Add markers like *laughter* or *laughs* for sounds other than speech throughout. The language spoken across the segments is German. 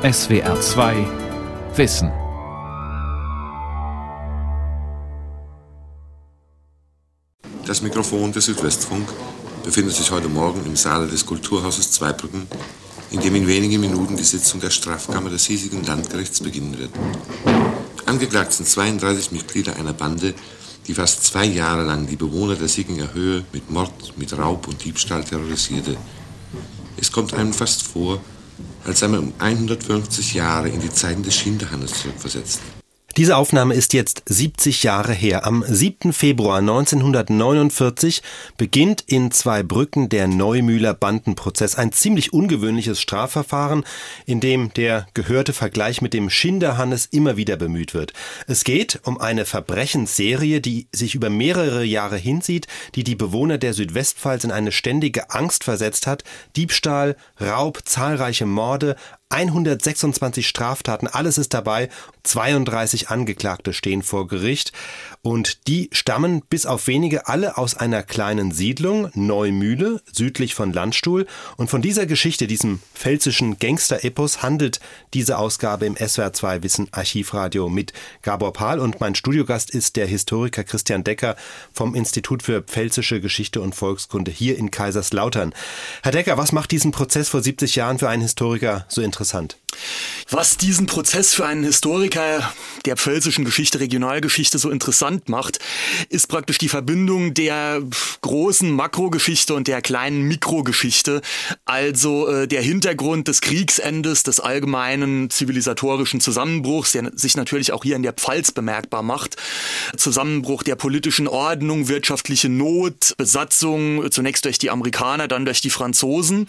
SWR 2 Wissen. Das Mikrofon des Südwestfunk befindet sich heute Morgen im Saale des Kulturhauses Zweibrücken, in dem in wenigen Minuten die Sitzung der Strafkammer des hiesigen Landgerichts beginnen wird. Angeklagt sind 32 Mitglieder einer Bande, die fast zwei Jahre lang die Bewohner der Sieginger Höhe mit Mord, mit Raub und Diebstahl terrorisierte. Es kommt einem fast vor, als sei man um 150 Jahre in die Zeiten des Schinderhannes zurückversetzt. Diese Aufnahme ist jetzt 70 Jahre her. Am 7. Februar 1949 beginnt in Zweibrücken der Neumühler Bandenprozess. Ein ziemlich ungewöhnliches Strafverfahren, in dem der gehörte Vergleich mit dem Schinderhannes immer wieder bemüht wird. Es geht um eine Verbrechensserie, die sich über mehrere Jahre hinsieht, die die Bewohner der Südwestpfalz in eine ständige Angst versetzt hat. Diebstahl, Raub, zahlreiche Morde, 126 Straftaten, alles ist dabei. 32 Angeklagte stehen vor Gericht und die stammen bis auf wenige alle aus einer kleinen Siedlung, Neumühle, südlich von Landstuhl. Und von dieser Geschichte, diesem pfälzischen Gangster-Epos, handelt diese Ausgabe im SWR2 Wissen Archivradio mit Gabor Pahl. Und mein Studiogast ist der Historiker Christian Decker vom Institut für Pfälzische Geschichte und Volkskunde hier in Kaiserslautern. Herr Decker, was macht diesen Prozess vor 70 Jahren für einen Historiker so interessant? Was diesen Prozess für einen Historiker der pfälzischen Geschichte, Regionalgeschichte so interessant macht, ist praktisch die Verbindung der großen Makrogeschichte und der kleinen Mikrogeschichte. Also äh, der Hintergrund des Kriegsendes, des allgemeinen zivilisatorischen Zusammenbruchs, der sich natürlich auch hier in der Pfalz bemerkbar macht. Zusammenbruch der politischen Ordnung, wirtschaftliche Not, Besatzung zunächst durch die Amerikaner, dann durch die Franzosen.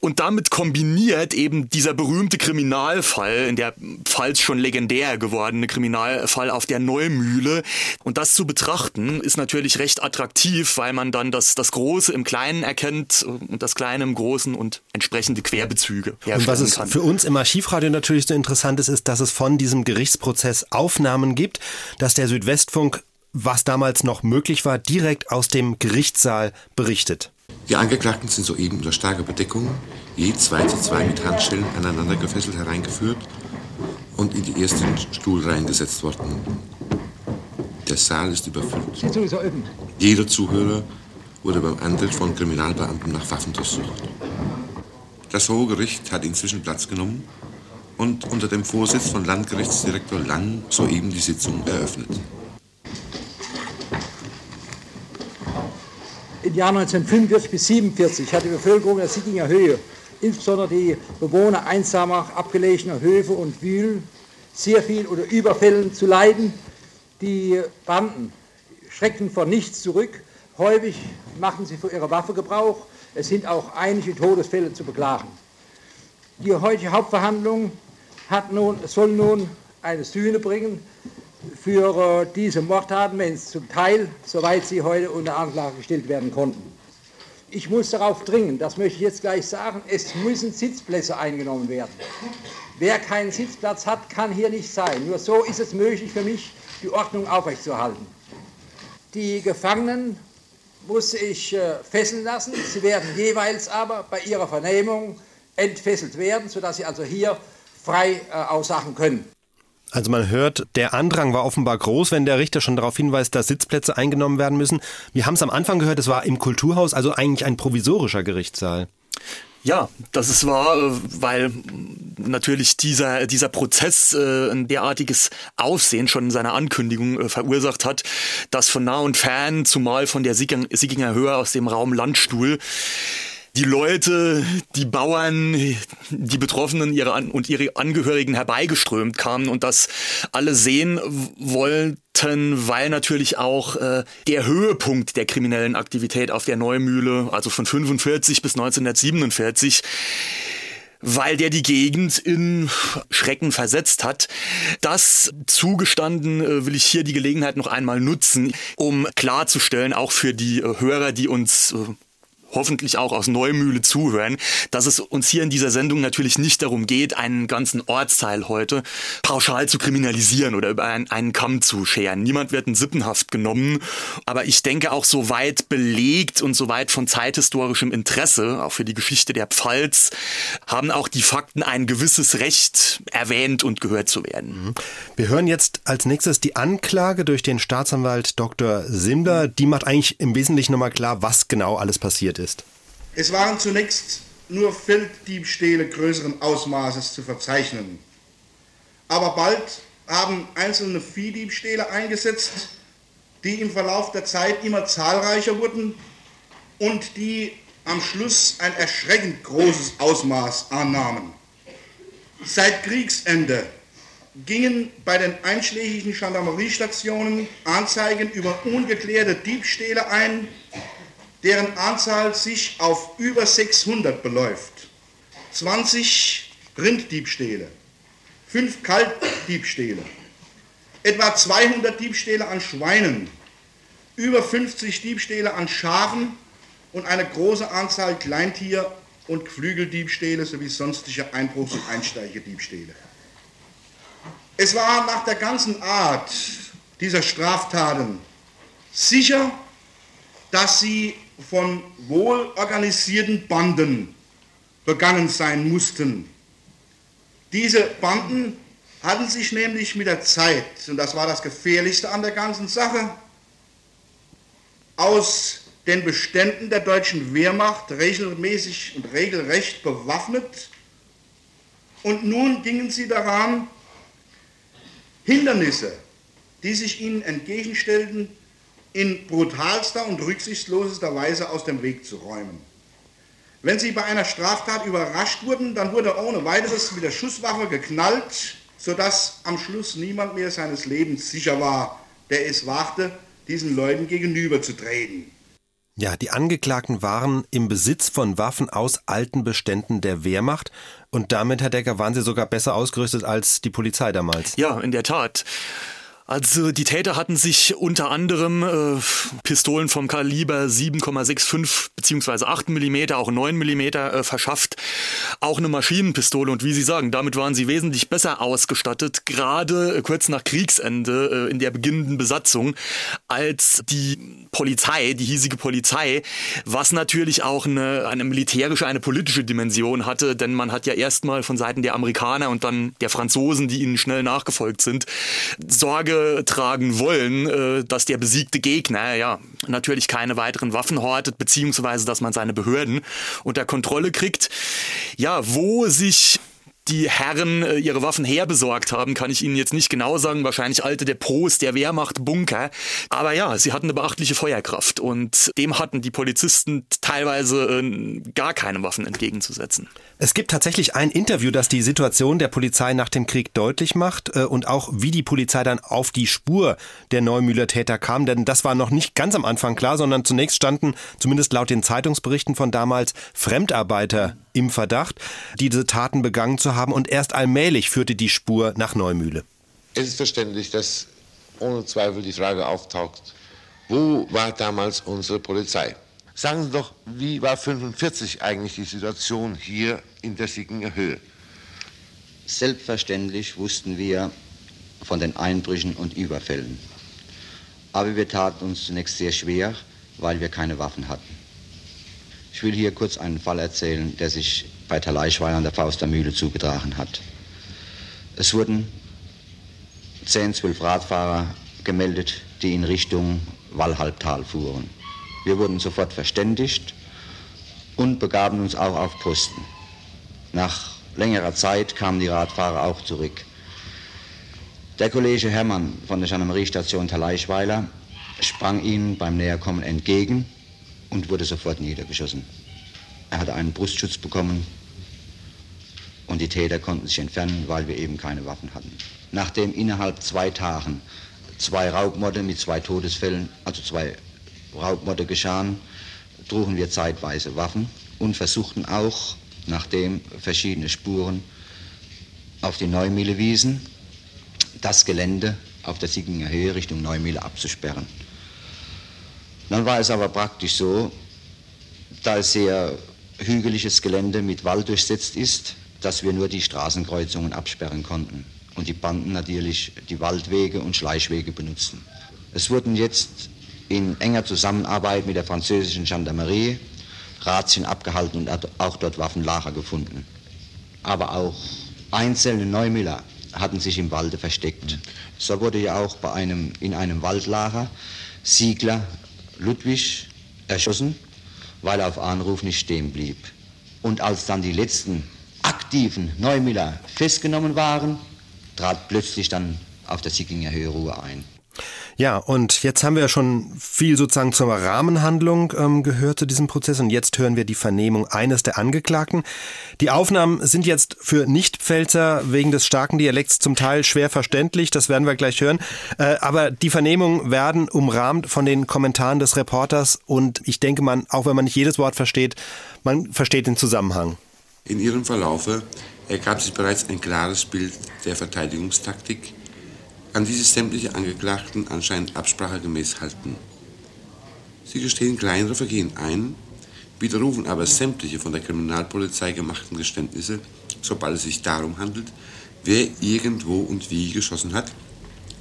Und damit kombiniert eben dieser berühmte Kriminalfall, in der Pfalz schon legendär gewordene Kriminalfall auf der Neumühle. Und das zu betrachten ist natürlich recht attraktiv, weil man dann das, das Große im Kleinen erkennt und das Kleine im Großen und entsprechende Querbezüge Und was es kann. für uns im Archivradio natürlich so interessant ist, ist, dass es von diesem Gerichtsprozess Aufnahmen gibt, dass der Südwestfunk, was damals noch möglich war, direkt aus dem Gerichtssaal berichtet. Die Angeklagten sind soeben unter starker Bedeckung, je zwei zu zwei mit Handschellen aneinander gefesselt hereingeführt und in die ersten Stuhlreihen gesetzt worden. Der Saal ist überfüllt. Jeder Zuhörer wurde beim Antritt von Kriminalbeamten nach Waffen durchsucht. Das Hohe Gericht hat inzwischen Platz genommen und unter dem Vorsitz von Landgerichtsdirektor Lang soeben die Sitzung eröffnet. Im Jahr 1945 bis 1947 hat die Bevölkerung der Sittinger Höhe, insbesondere die Bewohner einsamer, abgelegener Höfe und Wühlen, sehr viel unter Überfällen zu leiden. Die Banden schreckten vor nichts zurück. Häufig machten sie für ihre Waffe Gebrauch. Es sind auch einige Todesfälle zu beklagen. Die heutige Hauptverhandlung hat nun, soll nun eine Sühne bringen für äh, diese Mordtaten, wenn es zum Teil, soweit sie heute unter Anklage gestellt werden konnten. Ich muss darauf dringen, das möchte ich jetzt gleich sagen, es müssen Sitzplätze eingenommen werden. Wer keinen Sitzplatz hat, kann hier nicht sein. Nur so ist es möglich für mich, die Ordnung aufrechtzuerhalten. Die Gefangenen muss ich äh, fesseln lassen. Sie werden jeweils aber bei ihrer Vernehmung entfesselt werden, sodass sie also hier frei äh, aussagen können. Also man hört, der Andrang war offenbar groß, wenn der Richter schon darauf hinweist, dass Sitzplätze eingenommen werden müssen. Wir haben es am Anfang gehört, es war im Kulturhaus, also eigentlich ein provisorischer Gerichtssaal. Ja, das ist wahr, äh, weil natürlich dieser, dieser Prozess äh, ein derartiges Aufsehen schon in seiner Ankündigung äh, verursacht hat, dass von nah und fern, zumal von der Sieginger Höhe aus dem Raum Landstuhl, die Leute, die Bauern, die Betroffenen ihre An und ihre Angehörigen herbeigeströmt kamen und das alle sehen wollten, weil natürlich auch äh, der Höhepunkt der kriminellen Aktivität auf der Neumühle, also von 45 bis 1947, weil der die Gegend in Schrecken versetzt hat. Das zugestanden äh, will ich hier die Gelegenheit noch einmal nutzen, um klarzustellen, auch für die äh, Hörer, die uns äh, hoffentlich auch aus Neumühle zuhören, dass es uns hier in dieser Sendung natürlich nicht darum geht, einen ganzen Ortsteil heute pauschal zu kriminalisieren oder über einen, einen Kamm zu scheren. Niemand wird in Sippenhaft genommen, aber ich denke auch so weit belegt und so weit von zeithistorischem Interesse, auch für die Geschichte der Pfalz, haben auch die Fakten ein gewisses Recht erwähnt und gehört zu werden. Mhm. Wir hören jetzt als nächstes die Anklage durch den Staatsanwalt Dr. Simler. Die macht eigentlich im Wesentlichen nochmal klar, was genau alles passiert ist. Es waren zunächst nur Felddiebstähle größeren Ausmaßes zu verzeichnen. Aber bald haben einzelne Viehdiebstähle eingesetzt, die im Verlauf der Zeit immer zahlreicher wurden und die am Schluss ein erschreckend großes Ausmaß annahmen. Seit Kriegsende gingen bei den einschlägigen Gendarmeriestationen Anzeigen über ungeklärte Diebstähle ein, deren Anzahl sich auf über 600 beläuft. 20 Rinddiebstähle, 5 Kaltdiebstähle, etwa 200 Diebstähle an Schweinen, über 50 Diebstähle an Schafen und eine große Anzahl Kleintier- und Geflügeldiebstähle sowie sonstige Einbruchs- und Einsteigediebstähle. Es war nach der ganzen Art dieser Straftaten sicher, dass sie von wohlorganisierten Banden begangen sein mussten. Diese Banden hatten sich nämlich mit der Zeit, und das war das Gefährlichste an der ganzen Sache, aus den Beständen der deutschen Wehrmacht regelmäßig und regelrecht bewaffnet. Und nun gingen sie daran, Hindernisse, die sich ihnen entgegenstellten, in brutalster und rücksichtslosester Weise aus dem Weg zu räumen. Wenn sie bei einer Straftat überrascht wurden, dann wurde ohne weiteres mit der Schusswaffe geknallt, sodass am Schluss niemand mehr seines Lebens sicher war, der es wagte, diesen Leuten gegenüberzutreten. Ja, die Angeklagten waren im Besitz von Waffen aus alten Beständen der Wehrmacht und damit, Herr Decker, waren sie sogar besser ausgerüstet als die Polizei damals. Ja, in der Tat. Also die Täter hatten sich unter anderem äh, Pistolen vom Kaliber 7,65 bzw. 8 mm, auch 9 mm äh, verschafft, auch eine Maschinenpistole und wie Sie sagen, damit waren sie wesentlich besser ausgestattet, gerade äh, kurz nach Kriegsende äh, in der beginnenden Besatzung, als die Polizei, die hiesige Polizei, was natürlich auch eine, eine militärische, eine politische Dimension hatte, denn man hat ja erstmal von Seiten der Amerikaner und dann der Franzosen, die ihnen schnell nachgefolgt sind, Sorge tragen wollen, äh, dass der besiegte Gegner ja natürlich keine weiteren Waffen hortet, beziehungsweise dass man seine Behörden unter Kontrolle kriegt. Ja, wo sich die Herren äh, ihre Waffen herbesorgt haben, kann ich Ihnen jetzt nicht genau sagen. Wahrscheinlich alte Depots der Wehrmacht, Bunker. Aber ja, sie hatten eine beachtliche Feuerkraft und dem hatten die Polizisten teilweise äh, gar keine Waffen entgegenzusetzen. Es gibt tatsächlich ein Interview, das die Situation der Polizei nach dem Krieg deutlich macht äh, und auch wie die Polizei dann auf die Spur der Neumühler Täter kam, denn das war noch nicht ganz am Anfang klar, sondern zunächst standen, zumindest laut den Zeitungsberichten von damals, Fremdarbeiter im Verdacht, diese Taten begangen zu haben und erst allmählich führte die Spur nach Neumühle. Es ist verständlich, dass ohne Zweifel die Frage auftaucht, wo war damals unsere Polizei? Sagen Sie doch, wie war 45 eigentlich die Situation hier in der Sickinger Höhe? Selbstverständlich wussten wir von den Einbrüchen und Überfällen. Aber wir taten uns zunächst sehr schwer, weil wir keine Waffen hatten. Ich will hier kurz einen Fall erzählen, der sich bei Taleischweil an der Faustermühle zugetragen hat. Es wurden 10, 12 Radfahrer gemeldet, die in Richtung Wallhalbtal fuhren. Wir wurden sofort verständigt und begaben uns auch auf Posten. Nach längerer Zeit kamen die Radfahrer auch zurück. Der Kollege Hermann von der Gendarmeriestation Taleischweiler sprang ihnen beim Näherkommen entgegen und wurde sofort niedergeschossen. Er hatte einen Brustschutz bekommen und die Täter konnten sich entfernen, weil wir eben keine Waffen hatten. Nachdem innerhalb zwei Tagen zwei Raubmorde mit zwei Todesfällen, also zwei Raubmorde geschahen, trugen wir zeitweise Waffen und versuchten auch, nachdem verschiedene Spuren auf die Neumühle wiesen, das Gelände auf der Sieginger Höhe Richtung Neumühle abzusperren. Dann war es aber praktisch so, da es sehr hügeliges Gelände mit Wald durchsetzt ist, dass wir nur die Straßenkreuzungen absperren konnten und die Banden natürlich die Waldwege und Schleichwege benutzten. Es wurden jetzt in enger Zusammenarbeit mit der französischen Gendarmerie Razzien abgehalten und auch dort Waffenlager gefunden. Aber auch einzelne Neumüller hatten sich im Walde versteckt. So wurde ja auch bei einem, in einem Waldlager Siegler Ludwig erschossen, weil er auf Anruf nicht stehen blieb. Und als dann die letzten aktiven Neumüller festgenommen waren, trat plötzlich dann auf der Sickinger Höhe Ruhe ein. Ja, und jetzt haben wir ja schon viel sozusagen zur Rahmenhandlung ähm, gehört zu diesem Prozess und jetzt hören wir die Vernehmung eines der Angeklagten. Die Aufnahmen sind jetzt für Nichtpfälzer wegen des starken Dialekts zum Teil schwer verständlich, das werden wir gleich hören. Äh, aber die Vernehmungen werden umrahmt von den Kommentaren des Reporters und ich denke man, auch wenn man nicht jedes Wort versteht, man versteht den Zusammenhang. In ihrem Verlaufe ergab sich bereits ein klares Bild der Verteidigungstaktik, an die sich sämtliche Angeklagten anscheinend absprachegemäß halten. Sie gestehen kleinere Vergehen ein, widerrufen aber sämtliche von der Kriminalpolizei gemachten Geständnisse, sobald es sich darum handelt, wer irgendwo und wie geschossen hat,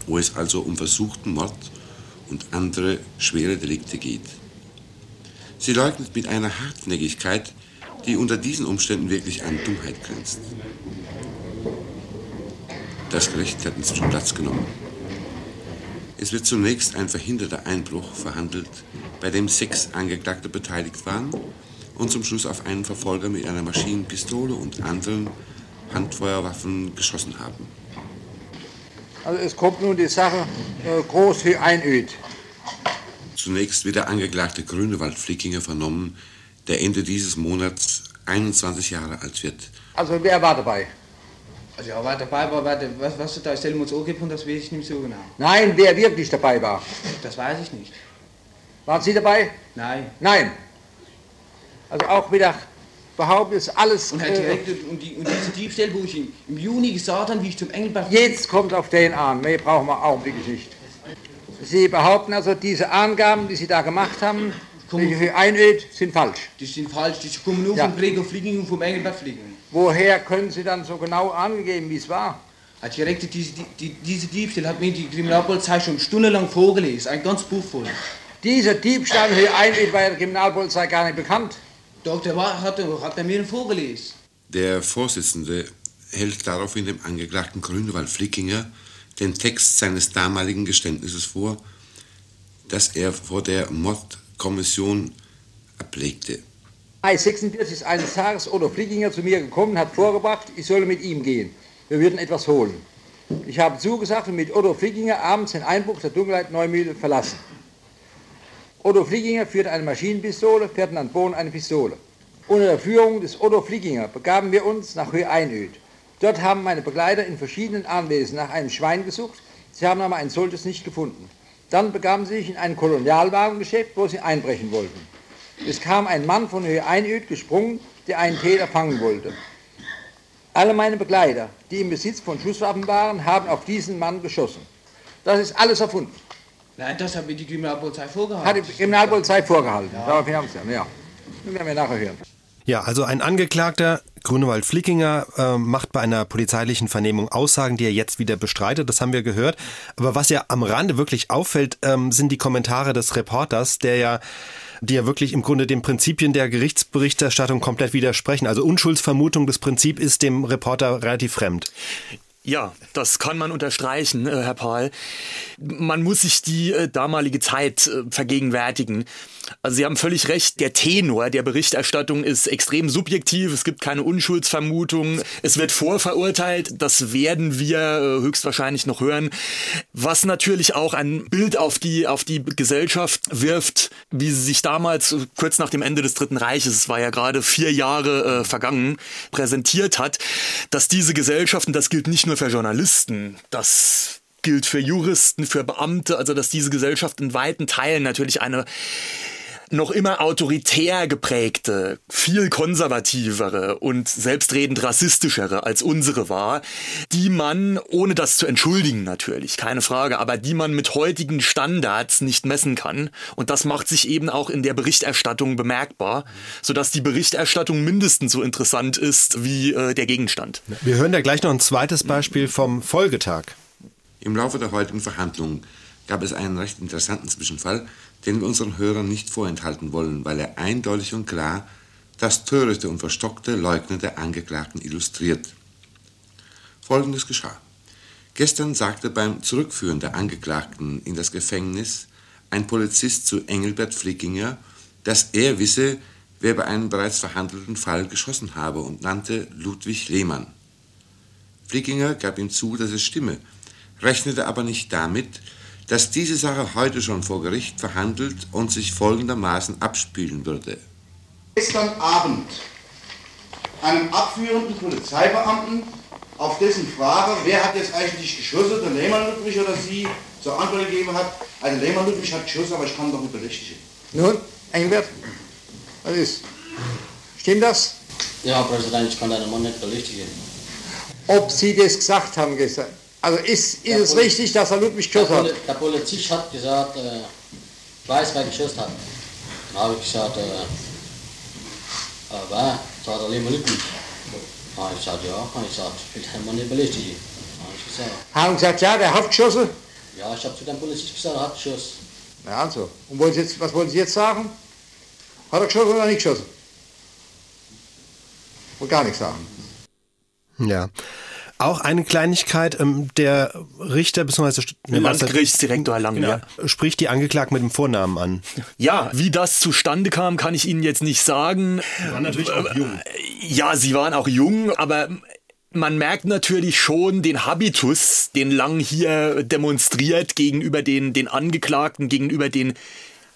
wo es also um versuchten Mord und andere schwere Delikte geht. Sie leugnet mit einer Hartnäckigkeit, die unter diesen Umständen wirklich an Dummheit grenzt. Das Gericht hat inzwischen Platz genommen. Es wird zunächst ein verhinderter Einbruch verhandelt, bei dem sechs Angeklagte beteiligt waren und zum Schluss auf einen Verfolger mit einer Maschinenpistole und anderen Handfeuerwaffen geschossen haben. Also es kommt nun die Sache äh, groß für Einöd. Zunächst wird der Angeklagte Grünewald Flickinger vernommen, der Ende dieses Monats 21 Jahre alt wird. Also wer war dabei? Also ja, war dabei war, warte, was, was du da stellen uns angegeben das weiß ich nicht so genau. Nein, wer wirklich dabei war. Das weiß ich nicht. Waren Sie dabei? Nein. Nein. Also auch wieder behauptet ist alles. Und, Herr äh, Direktor, und, die, und diese Diebstähle, wo ich im Juni gesagt habe, wie ich zum Engelbert... Jetzt kommt auf den an. Mehr brauchen wir augenblicklich nicht. Sie behaupten also, diese Angaben, die Sie da gemacht haben, welche für Einöd, sind falsch. Die sind falsch, die kommen nur Ja. vom Breger Fliegen und vom Engelbert Fliegen. Woher können Sie dann so genau angegeben, wie es war? Herr Direktor, diese, die, die, diese Diebstähle hat mir die Kriminalpolizei schon stundenlang vorgelesen, ein ganz Buch voll. Dieser Diebstahl für Einöd war der Kriminalpolizei gar nicht bekannt. Doch, der war, hat, er- hat er mir vorgelesen. Der Vorsitzende hält daraufhin dem Angeklagten Grünewald Flickinger den Text seines damaligen Geständnisses vor, das er vor der Mordkommission ablegte. Mai 46 ist eines Tages Otto Flickinger zu mir gekommen, hat vorgebracht, ich solle mit ihm gehen. Wir würden etwas holen. Ich habe zugesagt und mit Otto Flickinger abends den Einbruch der Dunkelheit Neumühle verlassen. Otto Flickinger führte eine Maschinenpistole, Ferdinand Bohn eine Pistole. Unter der Führung des Otto Flickinger begaben wir uns nach Höhe Einöd. Dort haben meine Begleiter in verschiedenen Anwesen nach einem Schwein gesucht, sie haben aber ein solches nicht gefunden. Dann begaben sie sich in ein Kolonialwagengeschäft, wo sie einbrechen wollten. Es kam ein Mann von Höhe Einöd gesprungen, der einen Täter fangen wollte. Alle meine Begleiter, die im Besitz von Schusswaffen waren, haben auf diesen Mann geschossen. Das ist alles erfunden. Nein, das hat mir die Kriminalpolizei vorgehalten. Hat die Kriminalpolizei vorgehalten. Daraufhin haben sie ja. Das werden wir nachher hören. Ja, also ein Angeklagter, Grünewald Flickinger, äh, macht bei einer polizeilichen Vernehmung Aussagen, die er jetzt wieder bestreitet. Das haben wir gehört. Aber was ja am Rande wirklich auffällt, ähm, sind die Kommentare des Reporters, der ja die ja wirklich im Grunde den Prinzipien der Gerichtsberichterstattung komplett widersprechen. Also Unschuldsvermutung, das Prinzip ist dem Reporter relativ fremd. Ja, das kann man unterstreichen, äh, Herr Paul. Man muss sich die äh, damalige Zeit äh, vergegenwärtigen. Also Sie haben völlig recht, der Tenor der Berichterstattung ist extrem subjektiv, es gibt keine Unschuldsvermutung, es wird vorverurteilt, das werden wir äh, höchstwahrscheinlich noch hören, was natürlich auch ein Bild auf die, auf die Gesellschaft wirft, wie sie sich damals, äh, kurz nach dem Ende des Dritten Reiches, es war ja gerade vier Jahre äh, vergangen, präsentiert hat, dass diese Gesellschaften, das gilt nicht nur für Journalisten, das gilt für Juristen, für Beamte, also dass diese Gesellschaft in weiten Teilen natürlich eine noch immer autoritär geprägte, viel konservativere und selbstredend rassistischere als unsere war, die man, ohne das zu entschuldigen natürlich, keine Frage, aber die man mit heutigen Standards nicht messen kann. Und das macht sich eben auch in der Berichterstattung bemerkbar, sodass die Berichterstattung mindestens so interessant ist wie äh, der Gegenstand. Wir hören da gleich noch ein zweites Beispiel vom Folgetag. Im Laufe der heutigen Verhandlungen gab es einen recht interessanten Zwischenfall, den wir unseren Hörern nicht vorenthalten wollen, weil er eindeutig und klar das törichte und verstockte Leugnen der Angeklagten illustriert. Folgendes geschah. Gestern sagte beim Zurückführen der Angeklagten in das Gefängnis ein Polizist zu Engelbert Flickinger, dass er wisse, wer bei einem bereits verhandelten Fall geschossen habe und nannte Ludwig Lehmann. Flickinger gab ihm zu, dass es stimme, rechnete aber nicht damit, dass diese Sache heute schon vor Gericht verhandelt und sich folgendermaßen abspielen würde. Gestern Abend einem abführenden Polizeibeamten auf dessen Frage, wer hat jetzt eigentlich geschossen, der Lehmann Ludwig oder Sie, zur Antwort gegeben hat, also Lehmann Ludwig hat geschossen, aber ich kann doch nicht berichtigen. Nun, Engelbert, was ist? Stimmt das? Ja, Präsident, ich kann deinen Mann nicht berichtigen. Ob Sie das gesagt haben gestern? Also ist, ist es Poli- richtig, dass er Ludwig Der, Poli hat? der Polizist hat gesagt, äh, ich weiß, wer geschossen hat. Dann habe ich gesagt, äh, äh, wer? Sagt er, Lehmann Ludwig. Dann habe ich gesagt, ja. Dann habe ich gesagt, ich will nicht berichtigen. Dann habe ich gesagt, Haben gesagt, ja, der hat geschossen? ja, ich habe zu dem Polizist gesagt, er hat geschossen. Ja, also. Und wollen Sie jetzt, was wollen Sie jetzt sagen? Hat er geschossen oder nicht geschossen? Und gar nichts sagen. Ja. Auch eine Kleinigkeit, ähm, der Richter bzw. Landgerichtsdirektor Lang, genau, spricht die Angeklagten mit dem Vornamen an. Ja, wie das zustande kam, kann ich Ihnen jetzt nicht sagen. Sie waren natürlich auch jung. Ja, sie waren auch jung, aber man merkt natürlich schon den Habitus, den Lang hier demonstriert gegenüber den, den Angeklagten, gegenüber den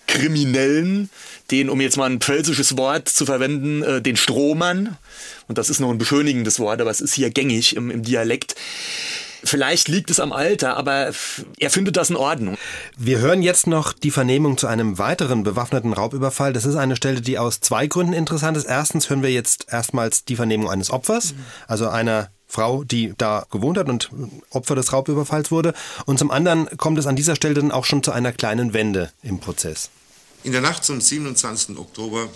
Kriminellen, den, um jetzt mal ein pfälzisches Wort zu verwenden, äh, den Strohmann. Und das ist noch ein beschönigendes Wort, aber es ist hier gängig im, im Dialekt. Vielleicht liegt es am Alter, aber er findet das in Ordnung. Wir hören jetzt noch die Vernehmung zu einem weiteren bewaffneten Raubüberfall. Das ist eine Stelle, die aus zwei Gründen interessant ist. Erstens hören wir jetzt erstmals die Vernehmung eines Opfers, also einer Frau, die da gewohnt hat und Opfer des Raubüberfalls wurde. Und zum anderen kommt es an dieser Stelle dann auch schon zu einer kleinen Wende im Prozess. In der Nacht zum 27. Oktober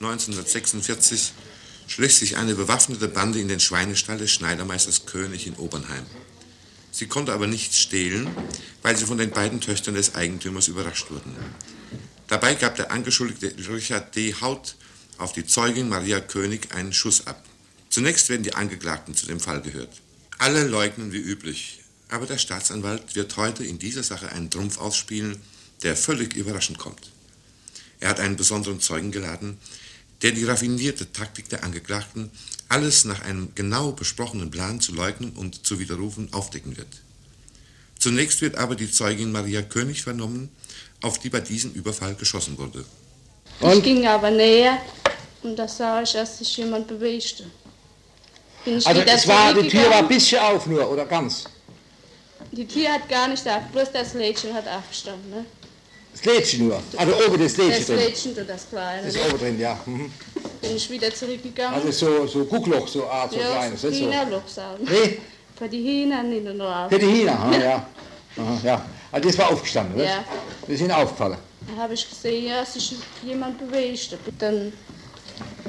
1946 schlich sich eine bewaffnete Bande in den Schweinestall des Schneidermeisters König in Obernheim. Sie konnte aber nichts stehlen, weil sie von den beiden Töchtern des Eigentümers überrascht wurden. Dabei gab der Angeschuldigte Richard D. Haut auf die Zeugin Maria König einen Schuss ab. Zunächst werden die Angeklagten zu dem Fall gehört. Alle leugnen wie üblich, aber der Staatsanwalt wird heute in dieser Sache einen Trumpf ausspielen, der völlig überraschend kommt. Er hat einen besonderen Zeugen geladen, der die raffinierte Taktik der Angeklagten, alles nach einem genau besprochenen Plan zu leugnen und zu widerrufen, aufdecken wird. Zunächst wird aber die Zeugin Maria König vernommen, auf die bei diesem Überfall geschossen wurde. Ich ging aber näher und da sah ich, dass sich jemand bewegte. Also es war, die Tür war ein bisschen auf nur, oder ganz? Die Tür hat gar nicht auf, bloß das Lädchen hat aufgestanden. Ne? Das Lädchen nur. Also oben das Lädchen Das drin. Lädchen und das Kleine. Das Ne? ist oben drin, ja. Mhm. Bin ich wieder zurückgegangen. Also so, so Guckloch, so Art, so ja, kleines. so nicht so. Hühnerloch sagen. Nee? Für die Hühner nicht nur auf. Für die Hühner, aha, ja. Aha, ja. Also das war aufgestanden, nicht? Ja. Das ist Ihnen aufgefallen. Da habe ich gesehen, ja, sich jemand bewegt. Dann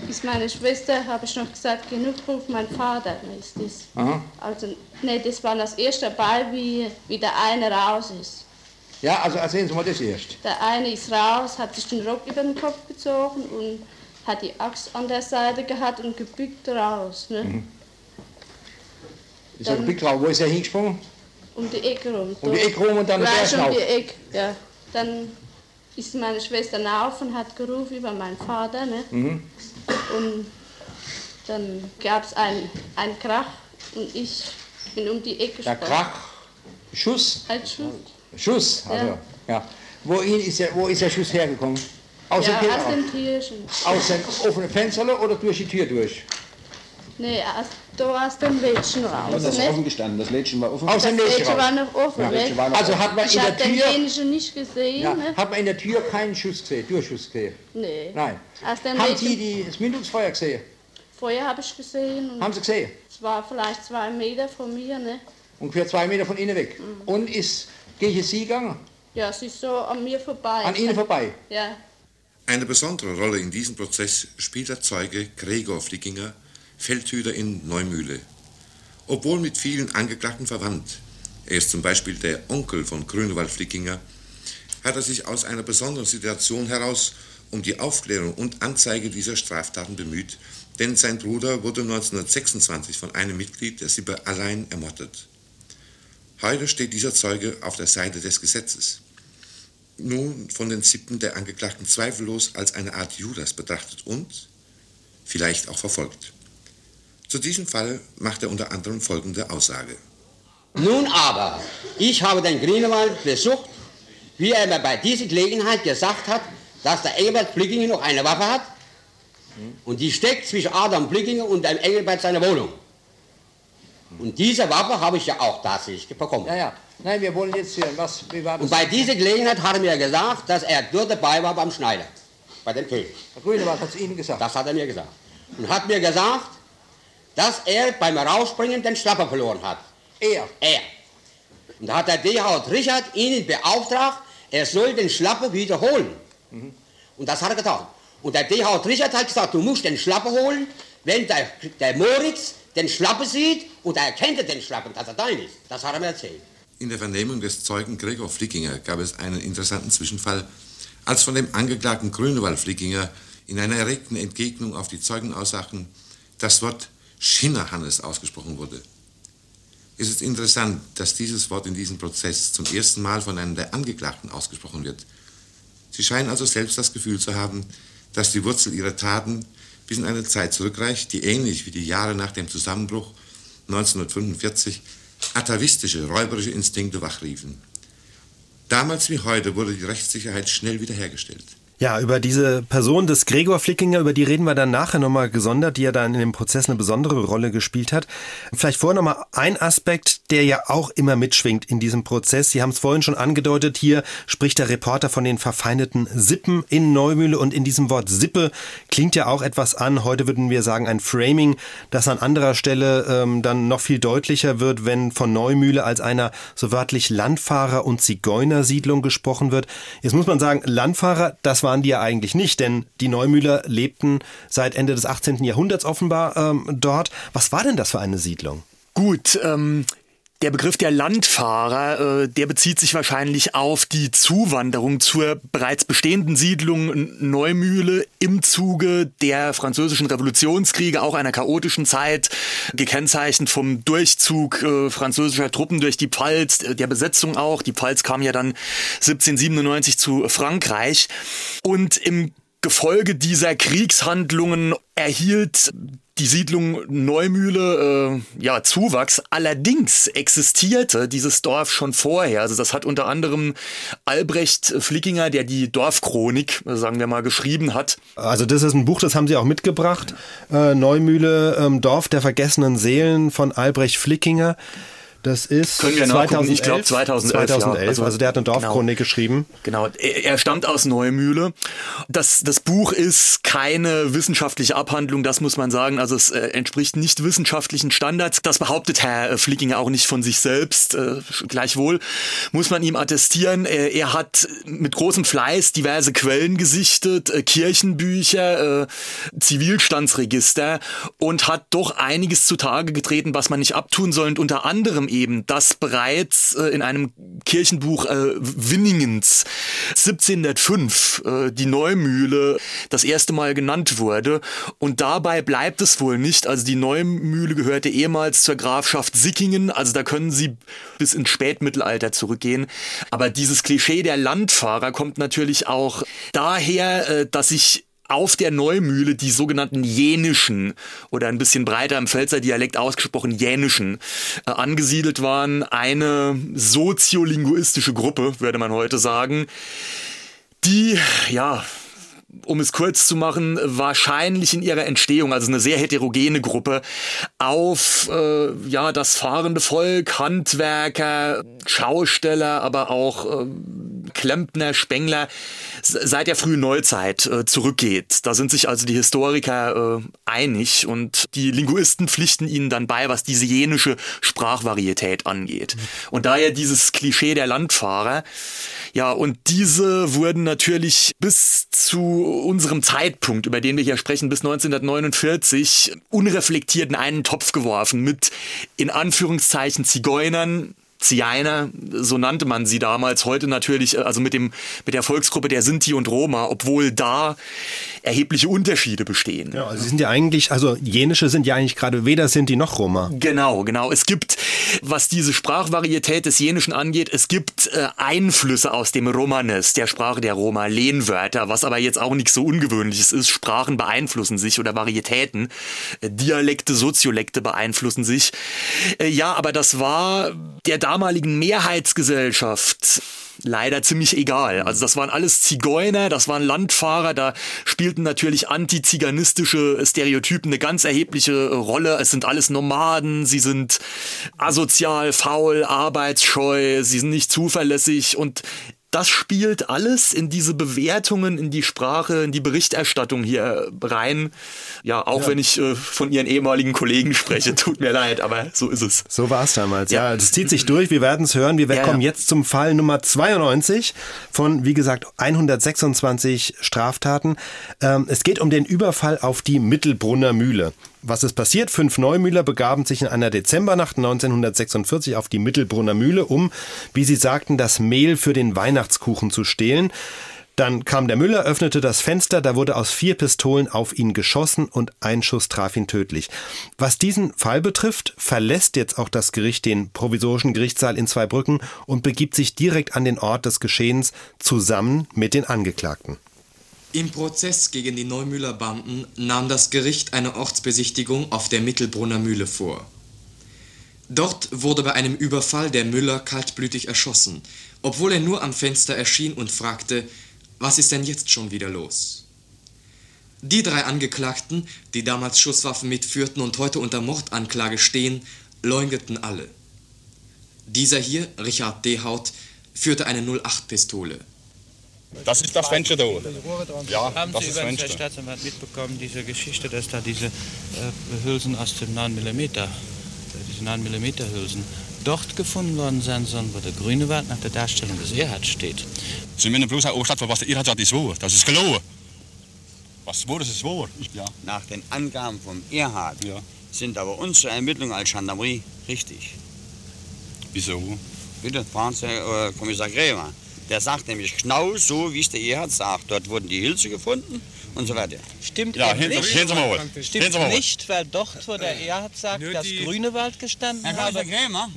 ist meine Schwester, habe ich noch gesagt, genug ruf mein Vater, ne, ist das. Aha. Also, ne, das war das erste Ball, wie, wie der eine raus ist. Ja, also erzählen Sie mal das erst. Der eine ist raus, hat sich den Rock über den Kopf gezogen und hat die Axt an der Seite gehabt und gebückt raus, ne? Mhm. Ist er geblickt drauf. Wo ist er hingesprungen? Um die Ecke rum. Um die Ecke rum und dann Gleich der um die Ecke, ja. Dann ist meine Schwester auf und hat gerufen über meinen Vater, ne? Mhm. Und dann gab es einen, einen Krach und ich bin um die Ecke Der gesprungen. Krach, Schuss, Ein Schuss. Schuss, also, Ja. ja. Wohin ist der, wo ist der Schuss hergekommen? Aus ja, dem aus dem Türchen. Aus dem offenen Fenster oder durch die Tür durch? Nee, aus, da aus dem Lädchen raus. Das ist nicht? offen gestanden, das Lädchen war offen. Aus dem das Lädchen Lädchen raus. war noch offen. Ja. Lädchen war noch Also hat man ich in habe der den Tür, jenischen nicht gesehen. ja, ne? hat man in der Tür keinen Schuss gesehen, Durchschuss gesehen? Nee. Nein. Aus dem Haben Lädchen, Sie die, das Mündungsfeuer gesehen? Feuer habe ich gesehen. Und Haben Sie gesehen? Es war vielleicht zwei Meter von mir. Ne? Ungefähr zwei Meter von Ihnen weg. Mhm. Und ist gegen Sie gegangen? Ja, es ist so an mir vorbei. An Ihnen vorbei? Ja. Eine besondere Rolle in diesem Prozess spielt der Zeuge Gregor Flickinger, Feldhüter in Neumühle. Obwohl mit vielen Angeklagten verwandt, er ist zum Beispiel der Onkel von Grünewald Flickinger, hat er sich aus einer besonderen Situation heraus um die Aufklärung und Anzeige dieser Straftaten bemüht, denn sein Bruder wurde 1926 von einem Mitglied der Sippe allein ermordet. Heute steht dieser Zeuge auf der Seite des Gesetzes nun von den Sippen der Angeklagten zweifellos als eine Art Judas betrachtet und vielleicht auch verfolgt. Zu diesem Fall macht er unter anderem folgende Aussage. Nun aber, ich habe den Grünewald besucht, wie er mir bei dieser Gelegenheit gesagt hat, dass der Engelbert Blickinger noch eine Waffe hat und die steckt zwischen Adam Blickinger und dem Engelbert seiner Wohnung. Und diese Waffe habe ich ja auch tatsächlich bekommen. Ja, ja. Nein, wir wollen jetzt hören, was, wie war das? Und bei dieser Gelegenheit hat er mir gesagt, dass er dort dabei war beim Schneider, bei dem König. Herr Grünewald hat es Ihnen gesagt. Das hat er mir gesagt. Und hat mir gesagt, dass er beim Rausspringen den Schlapper verloren hat. Er? Er. Und da hat der D.H. Richard ihn beauftragt, er soll den Schlapper wiederholen. Und das hat er getan. Und der D.H. Richard hat gesagt, du musst den Schlapper holen, wenn der, der Moritz den Schlapper sieht und er erkennt den Schlapper, dass er dein ist. Das hat er mir erzählt. In der Vernehmung des Zeugen Gregor Flickinger gab es einen interessanten Zwischenfall, als von dem Angeklagten Grünewald Flickinger in einer erregten Entgegnung auf die Zeugenaussagen das Wort Schinnerhannes ausgesprochen wurde. Es ist interessant, dass dieses Wort in diesem Prozess zum ersten Mal von einem der Angeklagten ausgesprochen wird. Sie scheinen also selbst das Gefühl zu haben, dass die Wurzel ihrer Taten bis in eine Zeit zurückreicht, die ähnlich wie die Jahre nach dem Zusammenbruch 1945 atavistische, räuberische Instinkte wachriefen. Damals wie heute wurde die Rechtssicherheit schnell wiederhergestellt. Ja, über diese Person des Gregor Flickinger, über die reden wir dann nachher nochmal gesondert, die ja dann in dem Prozess eine besondere Rolle gespielt hat. Vielleicht vorher nochmal ein Aspekt, der ja auch immer mitschwingt in diesem Prozess. Sie haben es vorhin schon angedeutet, hier spricht der Reporter von den verfeindeten Sippen in Neumühle und in diesem Wort Sippe klingt ja auch etwas an. Heute würden wir sagen ein Framing, das an anderer Stelle ähm, dann noch viel deutlicher wird, wenn von Neumühle als einer so wörtlich Landfahrer- und Zigeunersiedlung gesprochen wird. Jetzt muss man sagen, Landfahrer, das waren die ja eigentlich nicht, denn die Neumühler lebten seit Ende des 18. Jahrhunderts offenbar ähm, dort. Was war denn das für eine Siedlung? Gut, ähm, der Begriff der Landfahrer, äh, der bezieht sich wahrscheinlich auf die Zuwanderung zur bereits bestehenden Siedlung Neumühle im Zuge der französischen Revolutionskriege, auch einer chaotischen Zeit, gekennzeichnet vom Durchzug äh, französischer Truppen durch die Pfalz, äh, der Besetzung auch. Die Pfalz kam ja dann 1797 zu Frankreich und im Gefolge dieser Kriegshandlungen erhielt die Siedlung Neumühle äh, ja Zuwachs. Allerdings existierte dieses Dorf schon vorher. Also das hat unter anderem Albrecht Flickinger, der die Dorfchronik, äh, sagen wir mal, geschrieben hat. Also das ist ein Buch, das haben Sie auch mitgebracht. Äh, Neumühle, ähm, Dorf der vergessenen Seelen von Albrecht Flickinger. Das ist Können wir 2011, Ich glaube 2011. 2011. Ja. Also, also der hat eine Dorfchronik genau. geschrieben. Genau. Er, er stammt aus Neumühle. Das, das Buch ist keine wissenschaftliche Abhandlung, das muss man sagen. Also es äh, entspricht nicht wissenschaftlichen Standards. Das behauptet Herr äh, Flickinger auch nicht von sich selbst. Äh, gleichwohl muss man ihm attestieren. Er, er hat mit großem Fleiß diverse Quellen gesichtet, äh, Kirchenbücher, äh, Zivilstandsregister und hat doch einiges zutage getreten, was man nicht abtun soll. Und unter anderem eben, dass bereits äh, in einem Kirchenbuch äh, Winningens 1705 äh, die Neumühle das erste Mal genannt wurde. Und dabei bleibt es wohl nicht. Also die Neumühle gehörte ehemals zur Grafschaft Sickingen. Also da können Sie bis ins Spätmittelalter zurückgehen. Aber dieses Klischee der Landfahrer kommt natürlich auch daher, äh, dass sich auf der Neumühle die sogenannten Jänischen oder ein bisschen breiter im Pfälzer Dialekt ausgesprochen Jänischen äh, angesiedelt waren. Eine soziolinguistische Gruppe, würde man heute sagen, die, ja, um es kurz zu machen, wahrscheinlich in ihrer Entstehung, also eine sehr heterogene Gruppe, auf äh, ja das fahrende Volk, Handwerker, Schausteller, aber auch äh, Klempner, Spengler seit der frühen Neuzeit äh, zurückgeht. Da sind sich also die Historiker äh, einig und die Linguisten pflichten ihnen dann bei, was diese jenische Sprachvarietät angeht. Und daher dieses Klischee der Landfahrer. Ja, und diese wurden natürlich bis zu unserem Zeitpunkt, über den wir hier sprechen, bis 1949, unreflektiert in einen Topf geworfen mit in Anführungszeichen Zigeunern, Zianer, so nannte man sie damals, heute natürlich, äh, also mit dem, mit der Volksgruppe der Sinti und Roma, obwohl da erhebliche Unterschiede bestehen. Ja, also sie sind ja eigentlich, also jenische sind ja eigentlich gerade weder Sinti noch Roma. Genau, genau. Es gibt, was diese Sprachvarietät des Jenischen angeht, es gibt äh, Einflüsse aus dem Romanes, der Sprache der Roma, Lehnwörter, was aber jetzt auch nichts so Ungewöhnliches ist. Sprachen beeinflussen sich oder Varietäten, Dialekte, Soziolekte beeinflussen sich. Äh, ja, aber das war der damaligen Mehrheitsgesellschaft leider ziemlich egal. Also das waren alles Zigeuner, das waren Landfahrer, da spielten natürlich antiziganistische Stereotypen eine ganz erhebliche Rolle. Es sind alles Nomaden, sie sind asozial, faul, arbeitsscheu, sie sind nicht zuverlässig und das spielt alles in diese Bewertungen, in die Sprache, in die Berichterstattung hier rein. Ja, auch ja. wenn ich äh, von Ihren ehemaligen Kollegen spreche, tut mir leid, aber so ist es. So war es damals, ja. Das zieht sich durch, wir werden es hören. Wir ja, kommen ja. jetzt zum Fall Nummer 92 von, wie gesagt, 126 Straftaten. Ähm, es geht um den Überfall auf die Mittelbrunner Mühle. Was ist passiert? Fünf Neumühler begaben sich in einer Dezembernacht 1946 auf die Mittelbrunner Mühle, um, wie sie sagten, das Mehl für den Weihnachtskuchen zu stehlen. Dann kam der Müller, öffnete das Fenster, da wurde aus vier Pistolen auf ihn geschossen und ein Schuss traf ihn tödlich. Was diesen Fall betrifft, verlässt jetzt auch das Gericht den provisorischen Gerichtssaal in Zweibrücken und begibt sich direkt an den Ort des Geschehens zusammen mit den Angeklagten. Im Prozess gegen die Neumühler Banden nahm das Gericht eine Ortsbesichtigung auf der Mittelbrunner Mühle vor. Dort wurde bei einem Überfall der Müller kaltblütig erschossen, obwohl er nur am Fenster erschien und fragte, was ist denn jetzt schon wieder los? Die drei Angeklagten, die damals Schusswaffen mitführten und heute unter Mordanklage stehen, leugneten alle. Dieser hier, Richard Dehaut, führte eine 08-Pistole. Das ist das Fenster da oben. Ja, Haben das Sie ist über den Staatsanwalt mitbekommen, diese Geschichte, dass da diese äh, Hülsen aus dem 9 mm, äh, diese 9 mm Hülsen, dort gefunden worden sein sollen, wo der grüne Wald nach der Darstellung des Erhard steht. Sie müssen bloß auch statt, was der Erhard sagt, ist wahr. Das ist gelogen. Was wahr, das ist wahr. Ja. Nach den Angaben vom Erhard ja. sind aber unsere Ermittlungen als Gendarmerie richtig. Wieso? Bitte, fragen Sie äh, Kommissar Grämer. Der sagt nämlich genau so, wie es der Erhard sagt. Dort wurden die Hilse gefunden und so weiter. Stimmt ja, hin, nicht? Hin, mal Stimmt mal nicht, weil dort, wo der Erhard sagt, dass Grünewald gestanden habe, 0,8.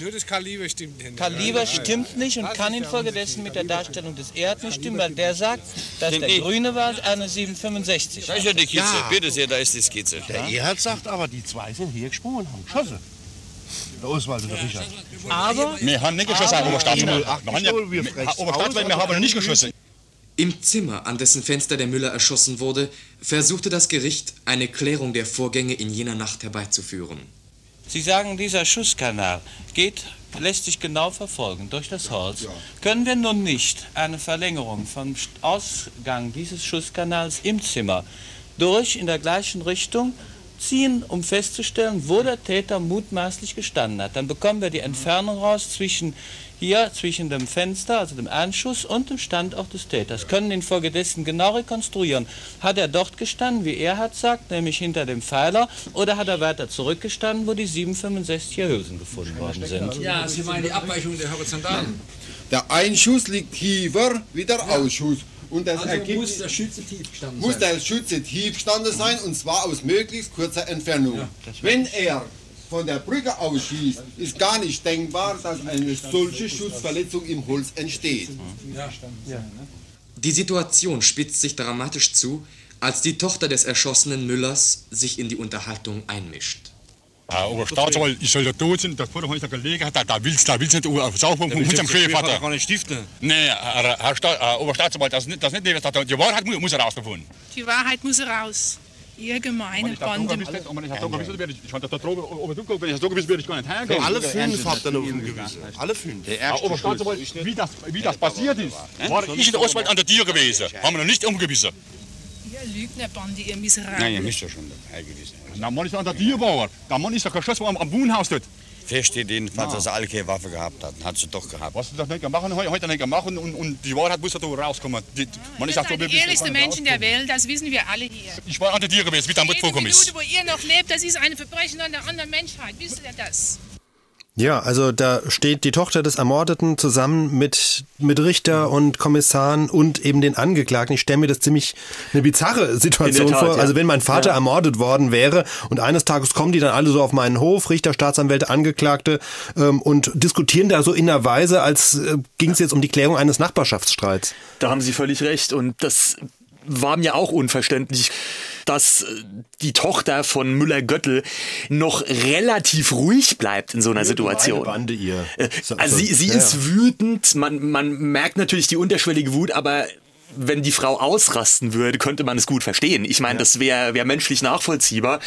Nur das Kaliber stimmt nicht. Kaliber stimmt nicht und kann infolgedessen mit der Darstellung des Erhard nicht stimmen, weil der sagt, dass der Grünewald eine 765 ist. Da ist ja die Skizze, bitte sehr, da ist die Skizze. Der Erhard sagt aber, die zwei sind hier gesprungen und haben geschossen. Der Oswald und der Richard. Aber... Wir haben nicht geschossen, Herr Oberstaatsanwalt. Oberstaatsanwalt, wir haben nicht geschossen. Im Zimmer, an dessen Fenster der Müller erschossen wurde, versuchte das Gericht, eine Klärung der Vorgänge in jener Nacht herbeizuführen. Sie sagen, dieser Schusskanal geht, lässt sich genau verfolgen durch das Holz. Können wir nun nicht eine Verlängerung vom Ausgang dieses Schusskanals im Zimmer durch in der gleichen Richtung ziehen, um festzustellen, wo der Täter mutmaßlich gestanden hat. Dann bekommen wir die Entfernung raus zwischen hier, zwischen dem Fenster, also dem Anschuss und dem Standort des Täters. Können infolgedessen genau rekonstruieren. Hat er dort gestanden, wie er hat sagt, nämlich hinter dem Pfeiler, oder hat er weiter zurückgestanden, wo die 765er Hülsen gefunden worden sind? Ja, Sie meinen die Abweichung der Horizontalen. Der Einschuss liegt tiefer wie der Ausschuss. Und das also ergibt, muss der Schütze tief gestanden muss sein. der Schütze tief gestanden sein und zwar aus möglichst kurzer Entfernung. Ja, Wenn er von der Brücke ausschießt, ist gar nicht denkbar, dass eine solche Schutzverletzung im Holz entsteht. Ja. Die Situation spitzt sich dramatisch zu, als die Tochter des erschossenen Müllers sich in die Unterhaltung einmischt. Herr Oberstaatsanwalt, ich soll da tot sein, das habe ich da gelegen, da, da willst da willst nicht aufs Aufbauen von unserem Schwiegervater. gar nicht stiften. Nee, Herr, Herr, Sta Herr Oberstaatsanwalt, das ist nicht, das ist nicht die, die Wahrheit muss, muss herausgefunden. Die Wahrheit muss raus. Ihr gemeine Bande. Wenn ich das fand das da drüben oben drüber, wenn ich das so gewissen werde, ich gar nicht hergehen. Alle fünf habt ihr noch umgewiesen. Alle fünf. Herr Oberstaatsanwalt, wie das, wie das passiert ist, war ich in der Oswald an der Tür gewesen, haben wir noch nicht umgewiesen. Ihr Lügnerbande, ihr Miserabel. Nein, ihr müsst ja schon dabei gewesen. Na, man ist an der Tür bauer. Da man ist doch geschossen am, am Wohnhaus dort. Fest steht jedenfalls, Ja. dass er alle keine Waffe gehabt hat. Hat sie doch gehabt. Was sie das nicht machen, heu- heute nicht machen und, und die Wahrheit muss da rauskommen. Die, man ist auch so die ehrlichsten Menschen der Welt, das wissen wir alle hier. Ich war an der Tür gewesen, wie damit vorkommen ist. Minute, wo ihr noch lebt, das ist ein Verbrechen an der anderen Menschheit. Wisst ihr das? Ja, also da steht die Tochter des Ermordeten zusammen mit, mit Richter und Kommissaren und eben den Angeklagten. Ich stelle mir das ziemlich eine bizarre Situation der Tat, vor. ja. Also wenn mein Vater Ja. ermordet worden wäre und eines Tages kommen die dann alle so auf meinen Hof, Richter, Staatsanwälte, Angeklagte ähm, und diskutieren da so in einer Weise, als äh, ging es jetzt um die Klärung eines Nachbarschaftsstreits. Da haben Sie völlig recht. Und das war mir auch unverständlich, dass äh, die Tochter von Müller-Göttel noch relativ ruhig bleibt in so einer Situation. Bande ihr. Äh, So- Also so- sie, sie ja, ist ja. wütend, man, man merkt natürlich die unterschwellige Wut, aber wenn die Frau ausrasten würde, könnte man es gut verstehen. Ich meine, das wäre wär menschlich nachvollziehbar.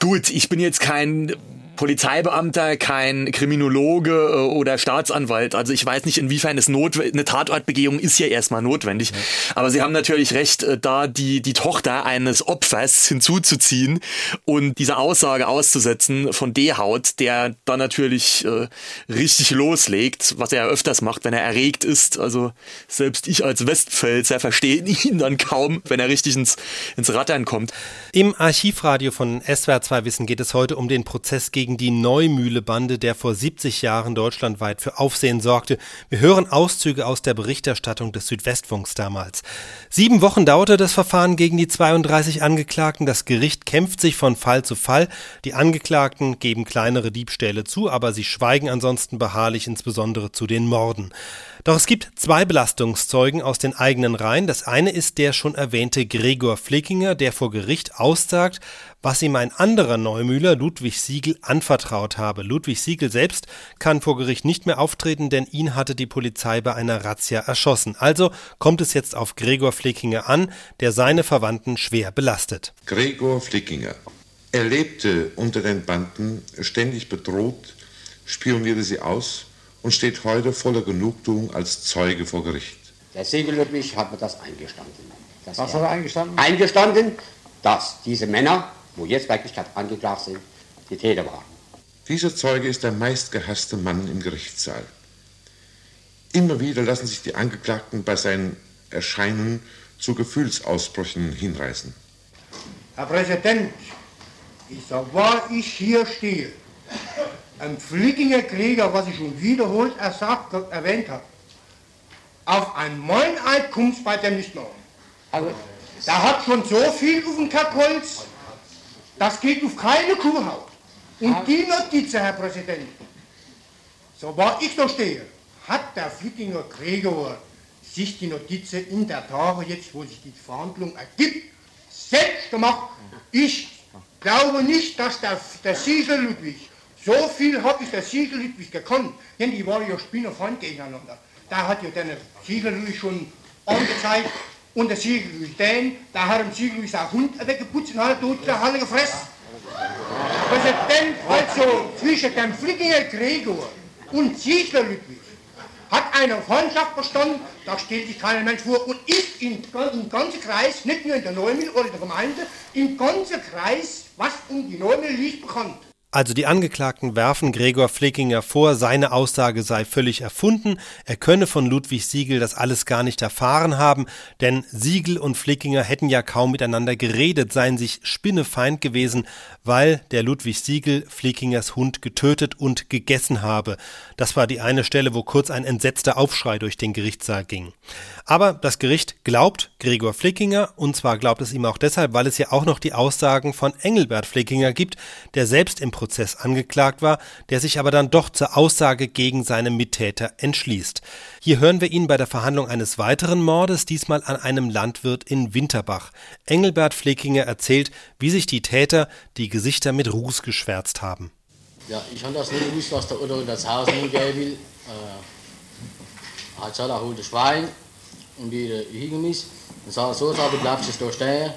Gut, ich bin jetzt kein Polizeibeamter, kein Kriminologe äh, oder Staatsanwalt. Also ich weiß nicht, inwiefern es notwendig, eine Tatortbegehung ist ja erstmal notwendig. Aber Sie haben natürlich recht, äh, da die, die Tochter eines Opfers hinzuzuziehen und diese Aussage auszusetzen von D-Haut, der dann natürlich äh, richtig loslegt, was er ja öfters macht, wenn er erregt ist. Also selbst ich als Westpfälzer verstehe ihn dann kaum, wenn er richtig ins, ins Rattern kommt. Im Archivradio von SWR 2 Wissen geht es heute um den Prozess gegen die Neumühle-Bande, der vor 70 Jahren deutschlandweit für Aufsehen sorgte. Wir hören Auszüge aus der Berichterstattung des Südwestfunks damals. Sieben Wochen dauerte das Verfahren gegen die 32 Angeklagten. Das Gericht kämpft sich von Fall zu Fall. Die Angeklagten geben kleinere Diebstähle zu, aber sie schweigen ansonsten beharrlich, insbesondere zu den Morden. Doch es gibt zwei Belastungszeugen aus den eigenen Reihen. Das eine ist der schon erwähnte Gregor Flickinger, der vor Gericht aussagt, was ihm ein anderer Neumühler, Ludwig Siegel, anvertraut habe. Ludwig Siegel selbst kann vor Gericht nicht mehr auftreten, denn ihn hatte die Polizei bei einer Razzia erschossen. Also kommt es jetzt auf Gregor Flickinger an, der seine Verwandten schwer belastet. Gregor Flickinger. Er lebte unter den Banden, ständig bedroht, spionierte sie aus und steht heute voller Genugtuung als Zeuge vor Gericht. Der Ludwig hat mir das eingestanden. Was hat er eingestanden? Eingestanden, dass diese Männer, wo jetzt Wirklichkeit angeklagt sind, die Täter waren. Dieser Zeuge ist der meistgehasste Mann im Gerichtssaal. Immer wieder lassen sich die Angeklagten bei seinen Erscheinungen zu Gefühlsausbrüchen hinreißen. Herr Präsident, ich sag, war ich hier stehe, ein Flickinger Krieger, was ich schon wiederholt ersagt, erwähnt habe, auf ein Meuneid kommt's bei dem nicht mehr um. Also, da hat schon so viel auf dem Kackholz, das geht auf keine Kuhhaut. Und die Notizen, Herr Präsident, so war ich da stehe, hat der Flickinger Gregor sich die Notizen in der Tage jetzt, wo sich die Verhandlung ergibt, selbst gemacht. Ich glaube nicht, dass der, der Siegel Ludwig, so viel habe ich der Siegel Ludwig gekannt, denn die waren ja Spinnerfreund gegeneinander. Da hat ja der Siegel Ludwig schon angezeigt und der Siegel Ludwig den, da hat dem Siegel seinen Hund weggeputzt und hat tot der Halle gefressen. Präsident, also zwischen dem Flickinger Gregor und Siegler Ludwig hat eine Freundschaft bestanden, da stellt sich keiner Mensch vor und ist im, im ganzen Kreis, nicht nur in der Neumühl oder der Gemeinde, im ganzen Kreis, was um die Neumühl liegt, bekannt. Also die Angeklagten werfen Gregor Flickinger vor, seine Aussage sei völlig erfunden, er könne von Ludwig Siegel das alles gar nicht erfahren haben, denn Siegel und Flickinger hätten ja kaum miteinander geredet, seien sich spinnefeind gewesen, weil der Ludwig Siegel Flickingers Hund getötet und gegessen habe. Das war die eine Stelle, wo kurz ein entsetzter Aufschrei durch den Gerichtssaal ging. Aber das Gericht glaubt Gregor Flickinger, und zwar glaubt es ihm auch deshalb, weil es ja auch noch die Aussagen von Engelbert Flickinger gibt, der selbst im Prozess angeklagt war, der sich aber dann doch zur Aussage gegen seine Mittäter entschließt. Hier hören wir ihn bei der Verhandlung eines weiteren Mordes, diesmal an einem Landwirt in Winterbach. Engelbert Flickinger erzählt, wie sich die Täter die Gesichter mit Ruß geschwärzt haben. Ja, ich habe das nicht gewusst, was der Otto in das Haus hingehen will. Äh, er hat gesagt, er holt ein Schwein und die hingemisst. Dann sagt er so, sagt, du bleibst jetzt da stehen.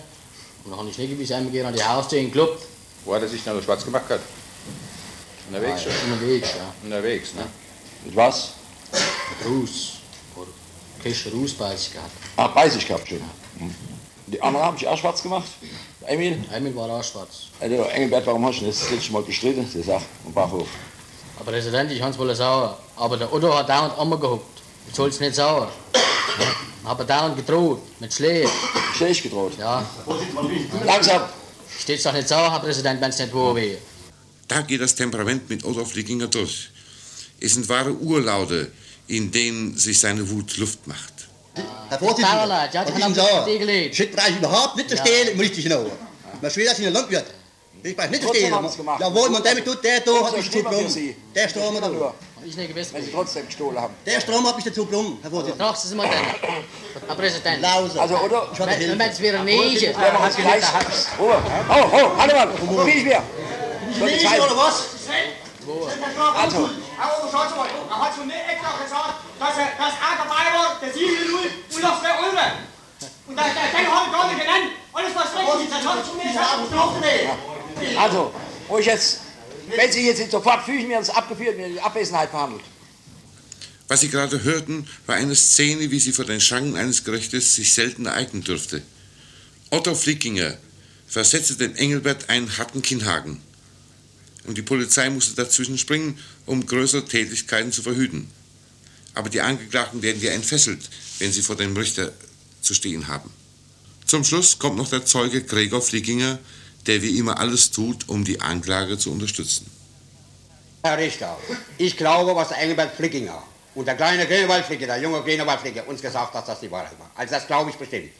Und dann habe ich nicht gewusst, einmal gehen an die Haustür geklopft. Wo hat er sich noch schwarz gemacht? Hat? Unterwegs Ah, schon? Unterwegs, ja. Unterwegs, ne? Mit was? Mit Ruß. Oder Kiste Ruß bei sich gehabt. Ah, bei sich gehabt schon. Hm. Die anderen haben sich auch schwarz gemacht? Emil? Emil war auch schwarz. Also, Engelbert, warum hast du das letzte Mal gestritten? Der sagt, und Bachhof. Aber Präsident, ich habe es wohl sauer. Aber der Otto hat dauernd einmal gehuckt. Ich soll es nicht sauer. Aber dauernd gedroht, mit Schlägen. Schläge gedroht? Ja. Langsam. Steht's doch nicht sauer, Herr Präsident, wenn es nicht wo wäre. Da geht das Temperament mit Otto Flickinger durch. Es sind wahre Urlaute, in denen sich seine Wut Luft macht. Herr Vorsitzender, ja, was sage, die gelegt. Shit brauche ich überhaupt nicht zu Ja. stehlen, im richtig genau. Man schwer, dass ich ein Landwirt. Ich brauche nicht Trotzdem stehlen. haben Sie es gemacht. Jawohl, man damit tut, der da hat mich dazu. Sie. Der Strom hat Nur, Ich nicht gewiss. wenn Sie trotzdem gestohlen haben. Der Strom hat mich dazu gebrummt, Herr Vorsitzender. Doch, Sie mal dann. Herr Präsident. Lause. Also, oder? Ich hatte Wenn wenn es wieder Ruhe, nicht. Ruhe. Oh, oh, warte mal. Wo bin ich mehr? Soll ich oder was? Also, Herr Ober, schaut mal, er hat schon nicht extra gesagt, dass er das A dabei war, der 7 0 und noch 2 Euro. Und das, das, den habe ich gar nicht genannt. Alles was richtig ist, das hat schon nicht gesagt. Also, wo ich jetzt, wenn Sie jetzt sofort fügen, wir uns abgeführt, wir in Abwesenheit behandelt. Was Sie gerade hörten, war eine Szene, wie sie vor den Schranken eines Gerichtes sich selten ereignen dürfte. Otto Flickinger versetzte den Engelbert einen harten Kinnhaken. Und die Polizei musste dazwischen springen, um größere Tätigkeiten zu verhüten. Aber die Angeklagten werden ja entfesselt, wenn sie vor dem Richter zu stehen haben. Zum Schluss kommt noch der Zeuge Gregor Flickinger, der wie immer alles tut, um die Anklage zu unterstützen. Herr Richter, ich glaube, was der Engelbert Flickinger und der kleine Grünewald-Flicke, der junge Grünewald-Flicke, uns gesagt hat, dass das die Wahrheit war. Also das glaube ich bestimmt.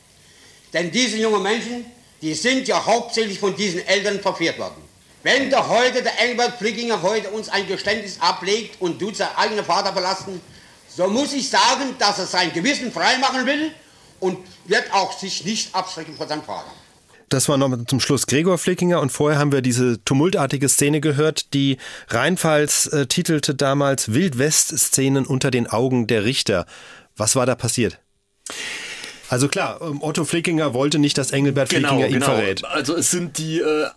Denn diese jungen Menschen, die sind ja hauptsächlich von diesen Eltern verführt worden. Wenn der heute, der Engelbert Flickinger heute uns ein Geständnis ablegt und tut seinen eigenen Vater belasten, so muss ich sagen, dass er sein Gewissen freimachen will und wird auch sich nicht abschrecken von seinem Vater. Das war noch zum Schluss Gregor Flickinger und vorher haben wir diese tumultartige Szene gehört, die Rheinpfalz äh, titelte damals Wildwest-Szenen unter den Augen der Richter. Was war da passiert? Also klar, ähm, Otto Flickinger wollte nicht, dass Engelbert Flickinger ihn verrät. Also es sind die äh,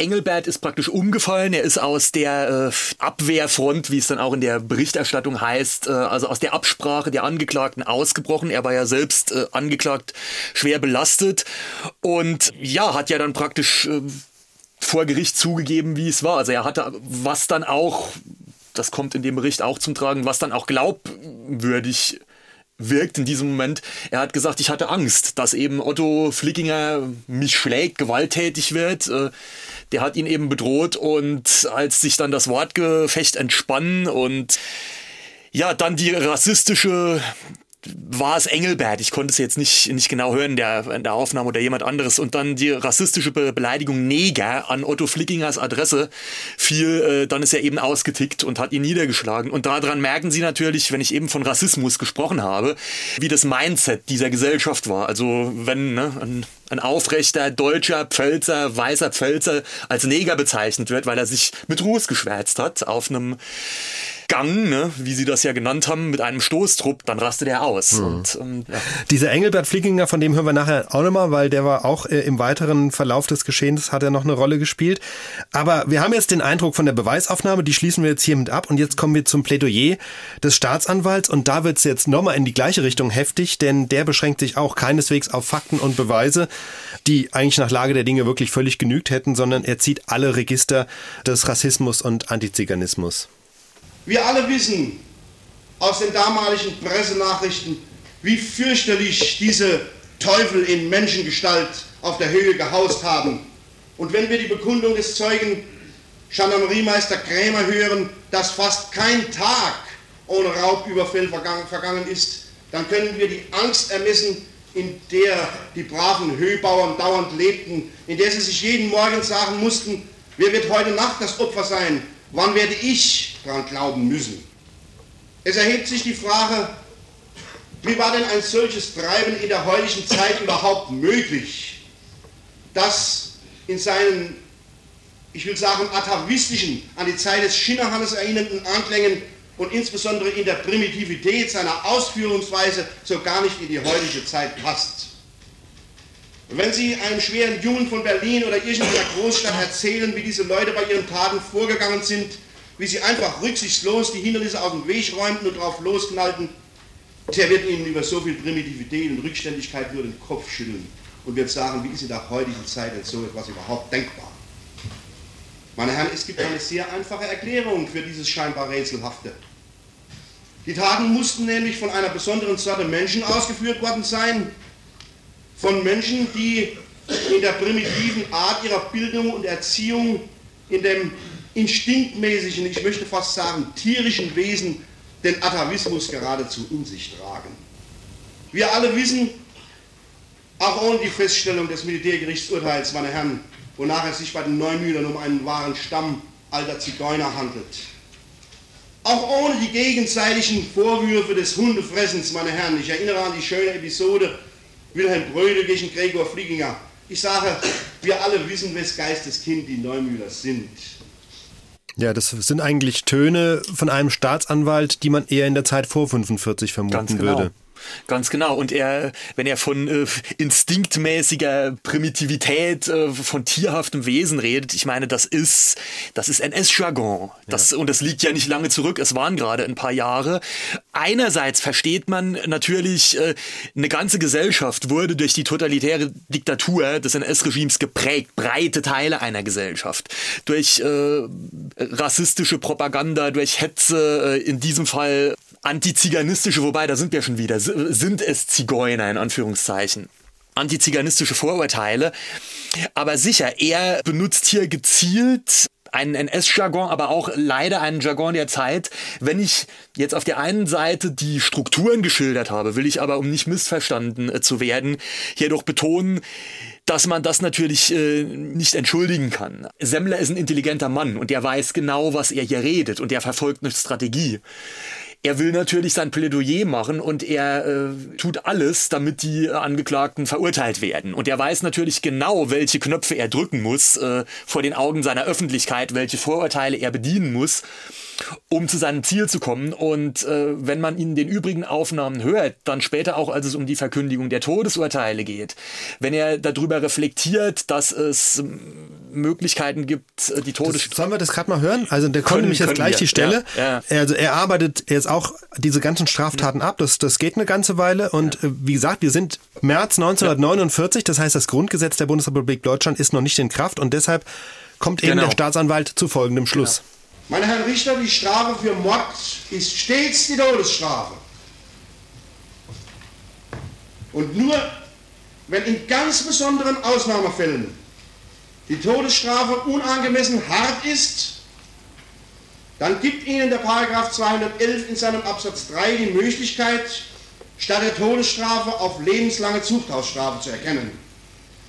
Engelbert ist praktisch umgefallen. Er ist aus der äh, Abwehrfront, wie es dann auch in der Berichterstattung heißt, äh, also aus der Absprache der Angeklagten ausgebrochen. Er war ja selbst äh, angeklagt, schwer belastet und ja, hat ja dann praktisch äh, vor Gericht zugegeben, wie es war. Also er hatte was dann auch, das kommt in dem Bericht auch zum Tragen, was dann auch glaubwürdig wirkt in diesem Moment. Er hat gesagt, ich hatte Angst, dass eben Otto Flickinger mich schlägt, gewalttätig wird. Äh, Der hat ihn eben bedroht und als sich dann das Wortgefecht entspann und ja, dann die rassistische war es Engelbert, ich konnte es jetzt nicht, nicht genau hören der, in der Aufnahme oder jemand anderes. Und dann die rassistische Be Beleidigung Neger an Otto Flickingers Adresse fiel, äh, dann ist er eben ausgetickt und hat ihn niedergeschlagen. Und daran merken Sie natürlich, wenn ich eben von Rassismus gesprochen habe, wie das Mindset dieser Gesellschaft war. Also wenn ne, ein, ein aufrechter deutscher Pfälzer, weißer Pfälzer als Neger bezeichnet wird, weil er sich mit Ruß geschwärzt hat auf einem Gang, ne, wie sie das ja genannt haben, mit einem Stoßtrupp, dann rastet er aus. Mhm. Und, ähm, ja. Dieser Engelbert Flickinger, von dem hören wir nachher auch nochmal, weil der war auch äh, im weiteren Verlauf des Geschehens, hat er noch eine Rolle gespielt. Aber wir haben jetzt den Eindruck von der Beweisaufnahme, die schließen wir jetzt hiermit ab und jetzt kommen wir zum Plädoyer des Staatsanwalts und da wird es jetzt nochmal in die gleiche Richtung heftig, denn der beschränkt sich auch keineswegs auf Fakten und Beweise, die eigentlich nach Lage der Dinge wirklich völlig genügt hätten, sondern er zieht alle Register des Rassismus und Antiziganismus. Wir alle wissen aus den damaligen Pressenachrichten, wie fürchterlich diese Teufel in Menschengestalt auf der Höhe gehaust haben. Und wenn wir die Bekundung des Zeugen Gendarmeriemeister Krämer hören, dass fast kein Tag ohne Raubüberfall vergangen, vergangen ist, dann können wir die Angst ermessen, in der die braven Höhbauern dauernd lebten, in der sie sich jeden Morgen sagen mussten, wer wird heute Nacht das Opfer sein? Wann werde ich daran glauben müssen? Es erhebt sich die Frage, wie war denn ein solches Treiben in der heutigen Zeit überhaupt möglich, dass in seinen ich will sagen atavistischen, an die Zeit des Schinnerhannes erinnernden Anklängen und insbesondere in der Primitivität seiner Ausführungsweise so gar nicht in die heutige Zeit passt. Und wenn Sie einem schweren Jungen von Berlin oder irgendeiner Großstadt erzählen, wie diese Leute bei ihren Taten vorgegangen sind, wie sie einfach rücksichtslos die Hindernisse aus dem Weg räumten und drauf losknallten, der wird Ihnen über so viel Primitivität und Rückständigkeit nur den Kopf schütteln und wird sagen, wie ist in der heutigen Zeit denn so etwas überhaupt denkbar? Meine Herren, es gibt eine sehr einfache Erklärung für dieses scheinbar Rätselhafte. Die Taten mussten nämlich von einer besonderen Sorte Menschen ausgeführt worden sein, von Menschen, die in der primitiven Art ihrer Bildung und Erziehung, in dem instinktmäßigen, ich möchte fast sagen tierischen Wesen, den Atavismus geradezu in sich tragen. Wir alle wissen, auch ohne die Feststellung des Militärgerichtsurteils, meine Herren, wonach es sich bei den Neumühlern um einen wahren Stamm alter Zigeuner handelt. Auch ohne die gegenseitigen Vorwürfe des Hundefressens, meine Herren, ich erinnere an die schöne Episode Wilhelm Brödel gegen Gregor Flieginger. Ich sage, wir alle wissen, wes Geisteskind die Neumühler sind. Ja, das sind eigentlich Töne von einem Staatsanwalt, die man eher in der Zeit vor 45 vermuten genau. würde. Ganz genau. Und er, wenn er von äh, instinktmäßiger Primitivität, äh, von tierhaftem Wesen redet, ich meine, das ist, das ist NS-Jargon. Das, ja. Und das liegt ja nicht lange zurück. Es waren gerade ein paar Jahre. Einerseits versteht man natürlich, äh, eine ganze Gesellschaft wurde durch die totalitäre Diktatur des NS-Regimes geprägt. Breite Teile einer Gesellschaft. Durch äh, rassistische Propaganda, durch Hetze, äh, in diesem Fall antiziganistische, wobei da sind wir schon wieder, sind es Zigeuner in Anführungszeichen. Antiziganistische Vorurteile. Aber sicher, er benutzt hier gezielt einen NS-Jargon, aber auch leider einen Jargon der Zeit. Wenn ich jetzt auf der einen Seite die Strukturen geschildert habe, will ich aber, um nicht missverstanden äh, zu werden, hier doch betonen, dass man das natürlich äh, nicht entschuldigen kann. Semmler ist ein intelligenter Mann und der weiß genau, was er hier redet und der verfolgt eine Strategie. Er will natürlich sein Plädoyer machen und er äh, tut alles, damit die Angeklagten verurteilt werden. Und er weiß natürlich genau, welche Knöpfe er drücken muss äh, vor den Augen seiner Öffentlichkeit, welche Vorurteile er bedienen muss um zu seinem Ziel zu kommen. Und äh, wenn man ihn den übrigen Aufnahmen hört, dann später auch, als es um die Verkündigung der Todesurteile geht, wenn er darüber reflektiert, dass es Möglichkeiten gibt, äh, die Todes... sollen wir das gerade mal hören? Also der kommt nämlich jetzt gleich wir. die Stelle. Ja, ja. Also er arbeitet jetzt auch diese ganzen Straftaten ab. Das, das geht eine ganze Weile. Und ja. Äh, wie gesagt, wir sind März 1949. Das heißt, das Grundgesetz der Bundesrepublik Deutschland ist noch nicht in Kraft. Und deshalb kommt eben genau. der Staatsanwalt zu folgendem Schluss. Genau. Meine Herren Richter, die Strafe für Mord ist stets die Todesstrafe. Und nur wenn in ganz besonderen Ausnahmefällen die Todesstrafe unangemessen hart ist, dann gibt Ihnen der Paragraph 211 in seinem Absatz 3 die Möglichkeit, statt der Todesstrafe auf lebenslange Zuchthausstrafe zu erkennen.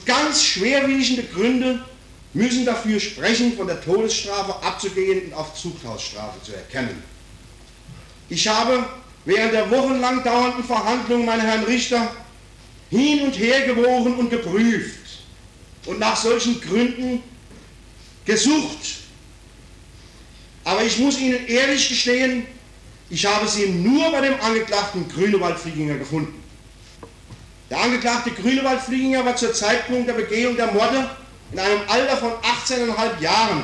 Ganz schwerwiegende Gründe müssen dafür sprechen, von der Todesstrafe abzugehen und auf Zuchthausstrafe zu erkennen. Ich habe während der wochenlang dauernden Verhandlungen, meine Herren Richter, hin und her gewogen und geprüft und nach solchen Gründen gesucht. Aber ich muss Ihnen ehrlich gestehen, ich habe sie nur bei dem Angeklagten Grünewald-Flieginger gefunden. Der Angeklagte Grünewald-Flieginger war zur Zeitpunkt der Begehung der Morde in einem Alter von 18,5 Jahren.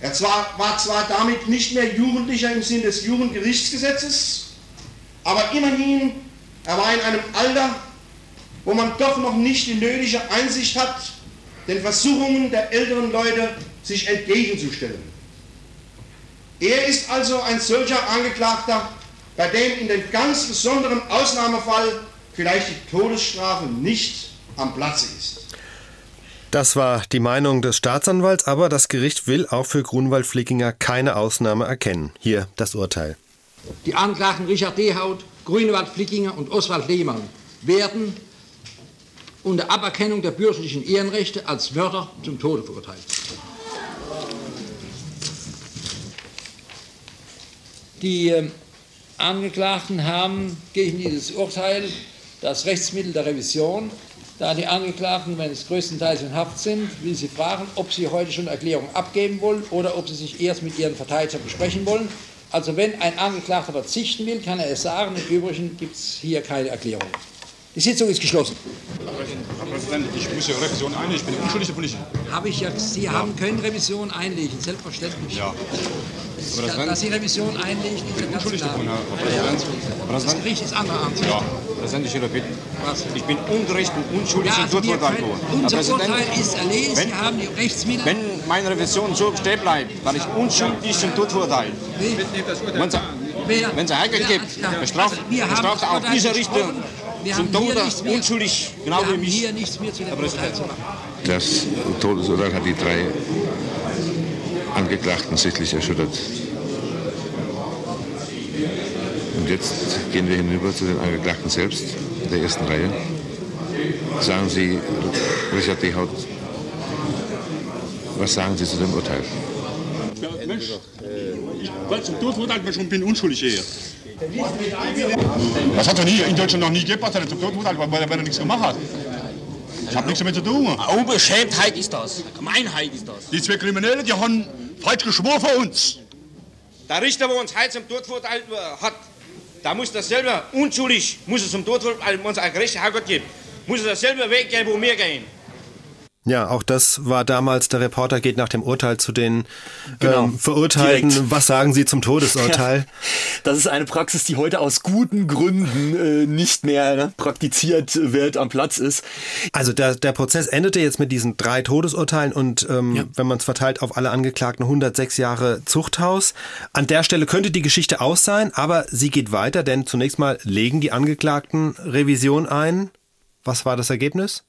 Er zwar, war zwar damit nicht mehr Jugendlicher im Sinn des Jugendgerichtsgesetzes, aber immerhin, er war in einem Alter, wo man doch noch nicht die nötige Einsicht hat, den Versuchungen der älteren Leute sich entgegenzustellen. Er ist also ein solcher Angeklagter, bei dem in dem ganz besonderen Ausnahmefall vielleicht die Todesstrafe nicht am Platze ist. Das war die Meinung des Staatsanwalts, aber das Gericht will auch für Grunwald-Flickinger keine Ausnahme erkennen. Hier das Urteil. Die Anklagten Richard Dehaut, Grünewald-Flickinger und Oswald Lehmann werden unter Aberkennung der bürgerlichen Ehrenrechte als Mörder zum Tode verurteilt. Die äh, Angeklagten haben gegen dieses Urteil das Rechtsmittel der Revision Da die Angeklagten, wenn es größtenteils in Haft sind, will sie fragen, ob sie heute schon Erklärung abgeben wollen oder ob sie sich erst mit ihren Verteidigern besprechen wollen. Also wenn ein Angeklagter verzichten will, kann er es sagen. Im Übrigen gibt es hier keine Erklärung. Die Sitzung ist geschlossen. Herr Präsident, ich muss ja Revision einlegen. Ich bin unschuldig davon nicht. Habe ich ja, Sie haben können Revision einlegen, selbstverständlich. Ja. Aber das dass Sie Revision einlegen, ist ja ganz klar. Das Gericht ist anderer Ansicht. Ja, Präsident, ich bitten. Ich bin ungerecht und unschuldig Ja, also können- worden. unser Herr Präsident, Urteil ist erledigt, wenn- Sie haben die Rechtsmittel. Wenn meine Revision so stehen bleibt, werde ich unschuldig zum Tod verurteilt. Wenn Sie, Wer- wenn Sie Heike wer- gibt, bestraft, also bestraft auch Urteil dieser Richter. Wir zum haben hier Tode unschuldig, genau wie mich. hier nichts mehr zu dem Urteil zu machen. Das Todesurteil hat die drei Angeklagten sichtlich erschüttert. Und jetzt gehen wir hinüber zu den Angeklagten selbst, der ersten Reihe. Sagen Sie, Richard Dehaut, was sagen Sie zu dem Urteil? Ja, Mensch, ich wollte zum Tod verurteilt schon bin unschuldig hier. Das hat er nie, in Deutschland noch nie gegeben, dass er zum Tod verurteilt war, weil er, nichts gemacht hat. Ich habe nichts damit zu tun. Unbeschämtheit ist das. Gemeinheit ist das. Die zwei Kriminellen, die haben falsch geschworen für uns. Der Richter, der uns heute zum Tod verurteilt hat, da muss das selber unschuldig, muss es zum Tod verurteilt, wenn uns ein gerechter Herrgott gibt, muss es dasselbe Weg gehen, wo wir gehen. Ja, auch das war damals, der Reporter geht nach dem Urteil zu den Genau, ähm, Verurteilten. direkt. Was sagen Sie zum Todesurteil? *laughs* Das ist eine Praxis, die heute aus guten Gründen äh, nicht mehr ne, praktiziert wird, am Platz ist. Also der, der Prozess endete jetzt mit diesen drei Todesurteilen und ähm, wenn man es verteilt auf alle Angeklagten 106 Jahre Zuchthaus. An der Stelle könnte die Geschichte aus sein, aber sie geht weiter, denn zunächst mal legen die Angeklagten Revision ein. Was war das Ergebnis?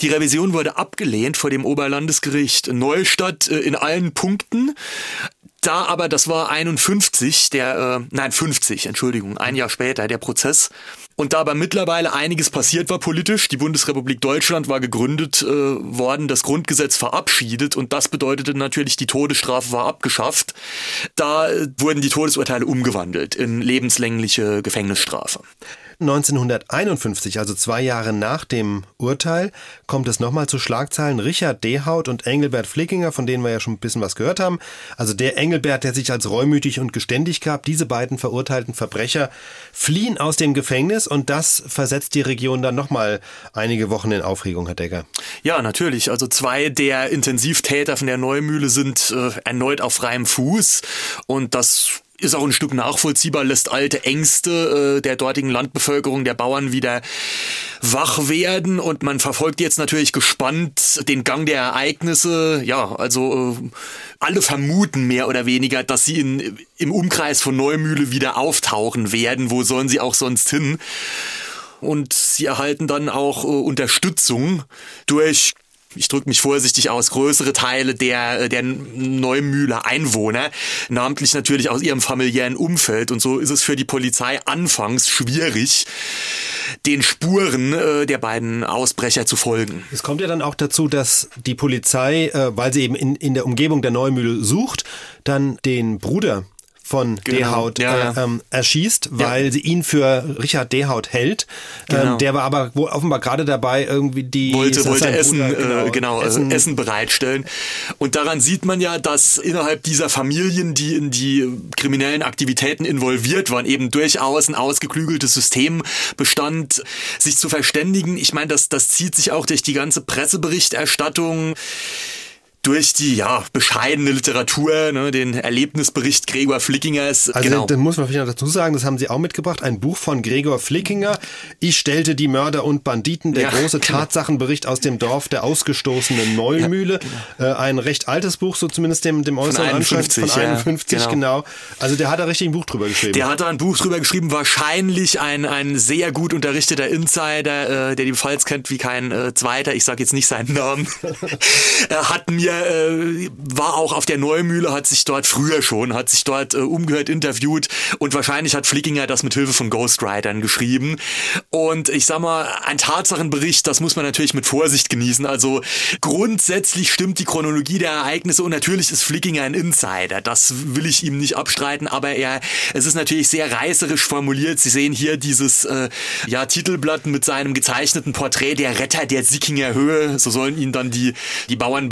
Die Revision wurde abgelehnt vor dem Oberlandesgericht Neustadt äh, in allen Punkten. Da aber, das war 51, der, äh, nein, 50, Entschuldigung, ein Jahr später, der Prozess. Und da aber mittlerweile einiges passiert war politisch, die Bundesrepublik Deutschland war gegründet äh, worden, das Grundgesetz verabschiedet und das bedeutete natürlich, die Todesstrafe war abgeschafft. Da äh, wurden die Todesurteile umgewandelt in lebenslängliche Gefängnisstrafe. 1951, also zwei Jahre nach dem Urteil, kommt es nochmal zu Schlagzeilen. Richard Dehaut und Engelbert Flickinger, von denen wir ja schon ein bisschen was gehört haben. Also der Engelbert, der sich als reumütig und geständig gab, diese beiden verurteilten Verbrecher fliehen aus dem Gefängnis und das versetzt die Region dann nochmal einige Wochen in Aufregung, Herr Decker. Ja, natürlich. Also zwei der Intensivtäter von der Neumühle sind äh, erneut auf freiem Fuß und das ist auch ein Stück nachvollziehbar, lässt alte Ängste äh, der dortigen Landbevölkerung, der Bauern wieder wach werden und man verfolgt jetzt natürlich gespannt den Gang der Ereignisse. Ja, also äh, alle vermuten mehr oder weniger, dass sie in, im Umkreis von Neumühle wieder auftauchen werden. Wo sollen sie auch sonst hin? Und sie erhalten dann auch äh, Unterstützung durch ich drücke mich vorsichtig aus, größere Teile der, äh, der Neumühler Einwohner, namentlich natürlich aus ihrem familiären Umfeld. Und so ist es für die Polizei anfangs schwierig, den Spuren äh, der beiden Ausbrecher zu folgen. Es kommt ja dann auch dazu, dass die Polizei, äh, weil sie eben in, in der Umgebung der Neumühle sucht, dann den Bruder von Genau. Dehaut Ja, ja. Äh, ähm, erschießt, weil sie ihn für Richard Dehaut hält. Genau. Ähm, der war aber wohl offenbar gerade dabei, irgendwie die wollte, wollte Essen, Bruder? äh, genau, Essen. Essen bereitstellen. Und daran sieht man ja, dass innerhalb dieser Familien, die in die kriminellen Aktivitäten involviert waren, eben durchaus ein ausgeklügeltes System bestand, sich zu verständigen. Ich meine, das, das zieht sich auch durch die ganze Presseberichterstattung durch die ja bescheidene Literatur, ne, den Erlebnisbericht Gregor Flickingers. Also genau. das muss man vielleicht noch dazu sagen, das haben Sie auch mitgebracht, ein Buch von Gregor Flickinger. Ich stellte die Mörder und Banditen, der Ja, große genau. Tatsachenbericht aus dem Dorf der ausgestoßenen Neumühle. äh, ein recht altes Buch, so zumindest dem, dem äußeren Anschein 51, von ja, 51, genau. genau. Also der hat da richtig ein Buch drüber geschrieben. Der hat da ein Buch drüber geschrieben, wahrscheinlich ein, ein sehr gut unterrichteter Insider, äh, der die Pfalz kennt wie kein äh, zweiter, ich sage jetzt nicht seinen Namen, *laughs* hat mir der äh, war auch auf der Neumühle, hat sich dort früher schon, hat sich dort äh, umgehört, interviewt und wahrscheinlich hat Flickinger das mit Hilfe von Ghostwritern geschrieben. Und ich sag mal, ein Tatsachenbericht, das muss man natürlich mit Vorsicht genießen. Also grundsätzlich stimmt die Chronologie der Ereignisse und natürlich ist Flickinger ein Insider. Das will ich ihm nicht abstreiten, aber er, es ist natürlich sehr reißerisch formuliert. Sie sehen hier dieses äh, ja, Titelblatt mit seinem gezeichneten Porträt der Retter der Sickinger Höhe. So sollen ihn dann die, die Bauern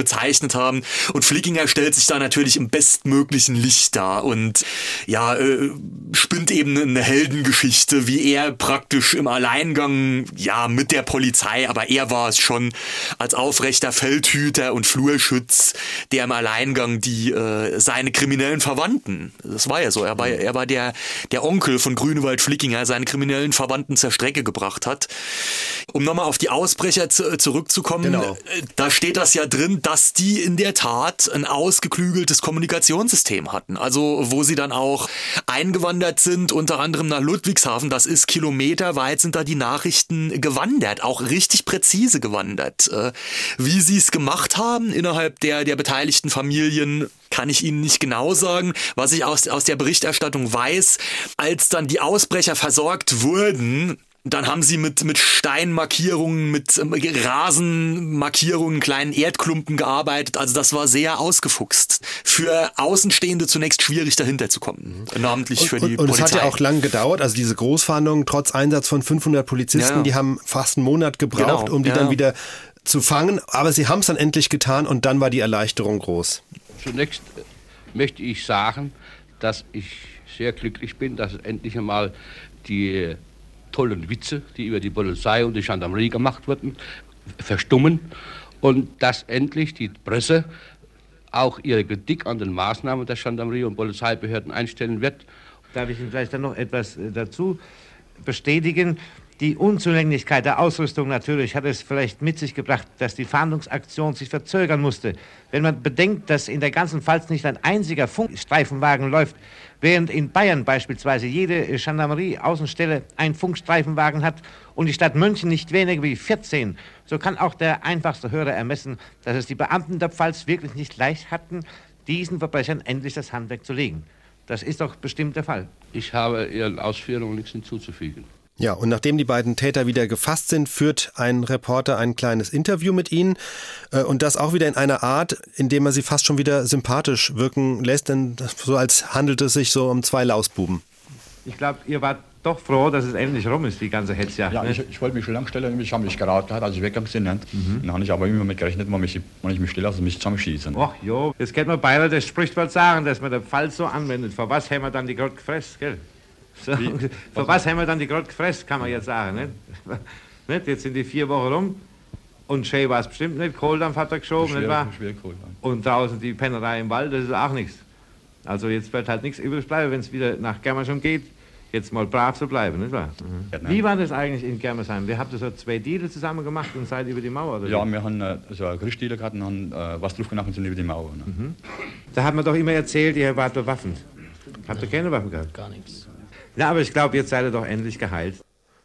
bezeichnet haben. Und Flickinger stellt sich da natürlich im bestmöglichen Licht dar und ja, äh, spinnt eben eine Heldengeschichte, wie er praktisch im Alleingang, ja, mit der Polizei, aber er war es schon als aufrechter Feldhüter und Flurschütz, der im Alleingang die äh, seine kriminellen Verwandten, das war ja so, er war, er war der, der Onkel von Grünewald Flickinger, seine kriminellen Verwandten zur Strecke gebracht hat. Um nochmal auf die Ausbrecher zu, zurückzukommen, Genau. äh, da steht das ja drin, dass die in der Tat ein ausgeklügeltes Kommunikationssystem hatten. Also wo sie dann auch eingewandert sind, unter anderem nach Ludwigshafen. Das ist kilometerweit sind da die Nachrichten gewandert, auch richtig präzise gewandert. Äh, Wie sie es gemacht haben innerhalb der, der beteiligten Familien, kann ich Ihnen nicht genau sagen. Was ich aus, aus der Berichterstattung weiß, als dann die Ausbrecher versorgt wurden, dann haben sie mit, mit Steinmarkierungen, mit ähm, Rasenmarkierungen, kleinen Erdklumpen gearbeitet. Also das war sehr ausgefuchst. Für Außenstehende zunächst schwierig dahinter zu kommen. Namentlich für die und, und es Polizei. hat ja auch lang gedauert, also diese Großfahndungen, trotz Einsatz von 500 Polizisten, Ja. die haben fast einen Monat gebraucht, Genau, um die ja. dann wieder zu fangen. Aber sie haben es dann endlich getan und dann war die Erleichterung groß. Zunächst möchte ich sagen, dass ich sehr glücklich bin, dass endlich einmal die tollen Witze, die über die Polizei und die Gendarmerie gemacht wurden, verstummen und dass endlich die Presse auch ihre Kritik an den Maßnahmen der Gendarmerie und Polizeibehörden einstellen wird. Darf ich Ihnen vielleicht dann noch etwas äh, dazu bestätigen? Die Unzulänglichkeit der Ausrüstung natürlich hat es vielleicht mit sich gebracht, dass die Fahndungsaktion sich verzögern musste. Wenn man bedenkt, dass in der ganzen Pfalz nicht ein einziger Funkstreifenwagen läuft, während in Bayern beispielsweise jede Gendarmerie-Außenstelle einen Funkstreifenwagen hat und die Stadt München nicht weniger wie 14, so kann auch der einfachste Hörer ermessen, dass es die Beamten der Pfalz wirklich nicht leicht hatten, diesen Verbrechern endlich das Handwerk zu legen. Das ist doch bestimmt der Fall. Ich habe Ihren Ausführungen nichts hinzuzufügen. Ja, und nachdem die beiden Täter wieder gefasst sind, führt ein Reporter ein kleines Interview mit ihnen äh, und das auch wieder in einer Art, in dem er sie fast schon wieder sympathisch wirken lässt, denn so als handelt es sich so um zwei Lausbuben. Ich glaube, ihr wart doch froh, dass es endlich rum ist, die ganze Hetzjagd. Ja, ne? ich, ich wollte mich schon lange stellen, ich habe mich geraten, als ich weggegangen bin. nicht? Dann habe ich aber immer damit gerechnet, wenn, mich, wenn ich mich stelle, also mich zusammenschießen. Ach jo, jetzt kennt man Bayer, das Sprichwort sagen, dass man den Fall so anwendet. Für was haben wir dann die Grott gefressen, gell? So, für was haben wir dann die Grott gefressen, kann man jetzt sagen, nicht? *laughs* nicht? Jetzt sind die vier Wochen rum und schön war es bestimmt nicht. Kohldampf hat er geschoben, nicht wahr? Schwer Kohldampf. Und draußen die Pennerei im Wald, das ist auch nichts. Also jetzt wird halt nichts übrig bleiben, wenn es wieder nach Germersheim geht. Jetzt mal brav zu bleiben, nicht wahr? Wie war das eigentlich in Germersheim? Wir habt so zwei Deals zusammen gemacht und seid über die Mauer, oder? Ja, wir haben äh, so eine Gerichtsstelle gehabt und haben äh, was drauf gemacht und sind über die Mauer. Ne? Mhm. Da hat man doch immer erzählt, ihr wart bewaffnet. Habt ihr keine Waffen gehabt? Gar nichts. Ja, aber ich glaube, jetzt seid ihr doch endlich geheilt.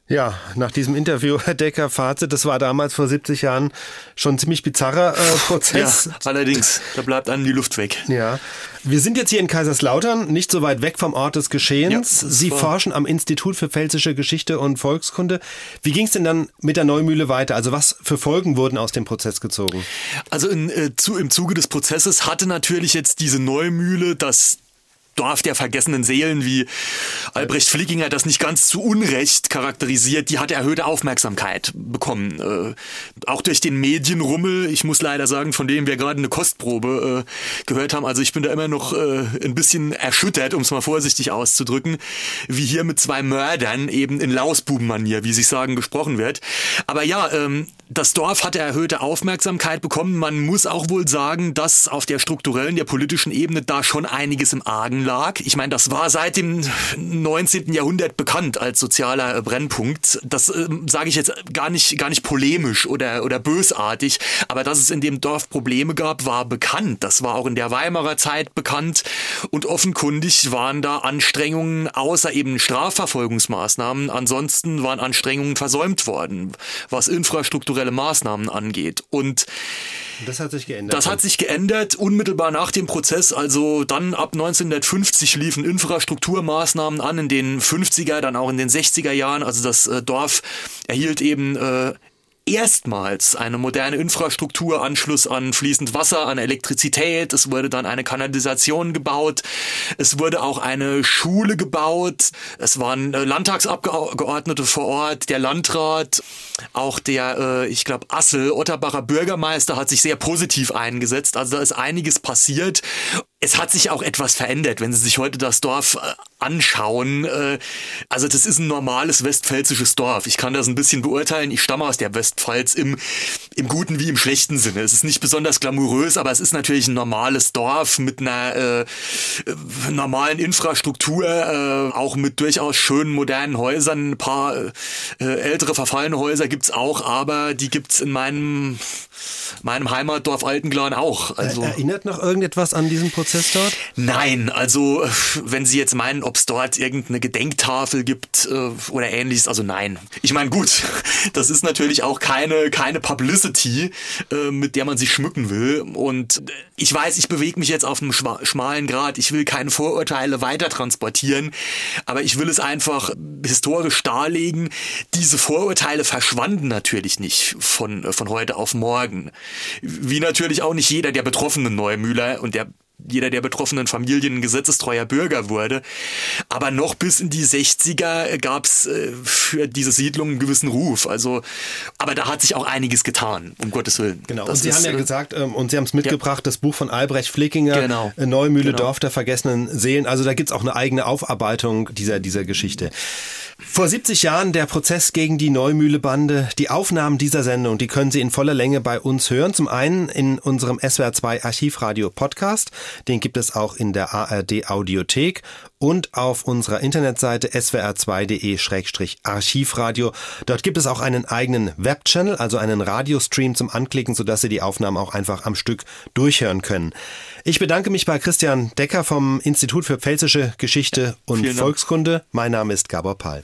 Ja, nach diesem Interview, Herr Decker, Fazit, das war damals vor 70 Jahren schon ein ziemlich bizarrer äh, Prozess. Ja, allerdings, da bleibt einem die Luft weg. Ja. Wir sind jetzt hier in Kaiserslautern, nicht so weit weg vom Ort des Geschehens. Ja, Sie forschen am Institut für Pfälzische Geschichte und Volkskunde. Wie ging es denn dann mit der Neumühle weiter? Also was für Folgen wurden aus dem Prozess gezogen? Also in, äh, zu, im Zuge des Prozesses hatte natürlich jetzt diese Neumühle das Dorf der vergessenen Seelen, wie Albrecht Flickinger das nicht ganz zu Unrecht charakterisiert, die hat erhöhte Aufmerksamkeit bekommen. Äh, auch durch den Medienrummel, ich muss leider sagen, von dem wir gerade eine Kostprobe äh, gehört haben. Also ich bin da immer noch äh, ein bisschen erschüttert, um es mal vorsichtig auszudrücken, wie hier mit zwei Mördern eben in Lausbubenmanier, wie sie sagen, gesprochen wird. Aber ja, ähm, das Dorf hatte erhöhte Aufmerksamkeit bekommen. Man muss auch wohl sagen, dass auf der strukturellen, der politischen Ebene da schon einiges im Argen lag. Ich meine, das war seit dem 19. Jahrhundert bekannt als sozialer Brennpunkt. Das äh, sage ich jetzt gar nicht, gar nicht polemisch oder, oder bösartig, aber dass es in dem Dorf Probleme gab, war bekannt. Das war auch in der Weimarer Zeit bekannt und offenkundig waren da Anstrengungen außer eben Strafverfolgungsmaßnahmen. Ansonsten waren Anstrengungen versäumt worden, was infrastrukturelle Maßnahmen angeht. Und das hat sich geändert. Das hat sich geändert unmittelbar nach dem Prozess. Also dann ab 1950 liefen Infrastrukturmaßnahmen an in den 50er, dann auch in den 60er Jahren. Also das äh, Dorf erhielt eben äh, erstmals eine moderne Infrastruktur, Anschluss an fließend Wasser, an Elektrizität. Es wurde dann eine Kanalisation gebaut. Es wurde auch eine Schule gebaut. Es waren äh, Landtagsabgeordnete vor Ort, der Landrat, auch der, äh, ich glaube, Assel, Otterbacher Bürgermeister hat sich sehr positiv eingesetzt. Also da ist einiges passiert. Es hat sich auch etwas verändert, wenn Sie sich heute das Dorf äh, anschauen. Äh, also das ist ein normales westpfälzisches Dorf. Ich kann das ein bisschen beurteilen. Ich stamme aus der Westpfalz im, im guten wie im schlechten Sinne. Es ist nicht besonders glamourös, aber es ist natürlich ein normales Dorf mit einer äh, äh normalen Infrastruktur, äh, auch mit durchaus schönen modernen Häusern. Ein paar äh, ältere verfallene Häuser gibt's auch, aber die gibt's in meinem meinem Heimatdorf Altenglan auch. Also, Erinnert noch irgendetwas an diesen Prozess dort? Nein, also wenn Sie jetzt meinen, ob es dort irgendeine Gedenktafel gibt äh, oder ähnliches, also nein. Ich meine, gut, *laughs* das ist natürlich auch keine, keine Publicity, äh, mit der man sich schmücken will. Und ich weiß, ich bewege mich jetzt auf einem schmalen Grad. Ich will keine Vorurteile weiter transportieren, aber ich will es einfach historisch darlegen. Diese Vorurteile verschwanden natürlich nicht von, von heute auf morgen. Wie natürlich auch nicht jeder der betroffenen Neumühler und der jeder der betroffenen Familien ein gesetzestreuer Bürger wurde. Aber noch bis in die 60er gab es äh, für diese Siedlung einen gewissen Ruf. Also, aber da hat sich auch einiges getan, um Gottes Willen. Genau. Das und Sie ist, haben ja äh, gesagt, ähm, und Sie haben es mitgebracht, ja. das Buch von Albrecht Flickinger, genau. Äh, Neumühle, genau. Dorf der vergessenen Seelen. Also da gibt es auch eine eigene Aufarbeitung dieser, dieser Geschichte. Vor 70 Jahren der Prozess gegen die Neumühle-Bande. Die Aufnahmen dieser Sendung, die können Sie in voller Länge bei uns hören. Zum einen in unserem SWR2 Archivradio Podcast. Den gibt es auch in der ARD Audiothek und auf unserer Internetseite swr2.de-archivradio. Dort gibt es auch einen eigenen Webchannel, also einen Radiostream zum Anklicken, sodass Sie die Aufnahmen auch einfach am Stück durchhören können. Ich bedanke mich bei Christian Decker vom Institut für Pfälzische Geschichte und Volkskunde. Mein Name ist Gabor Pahl.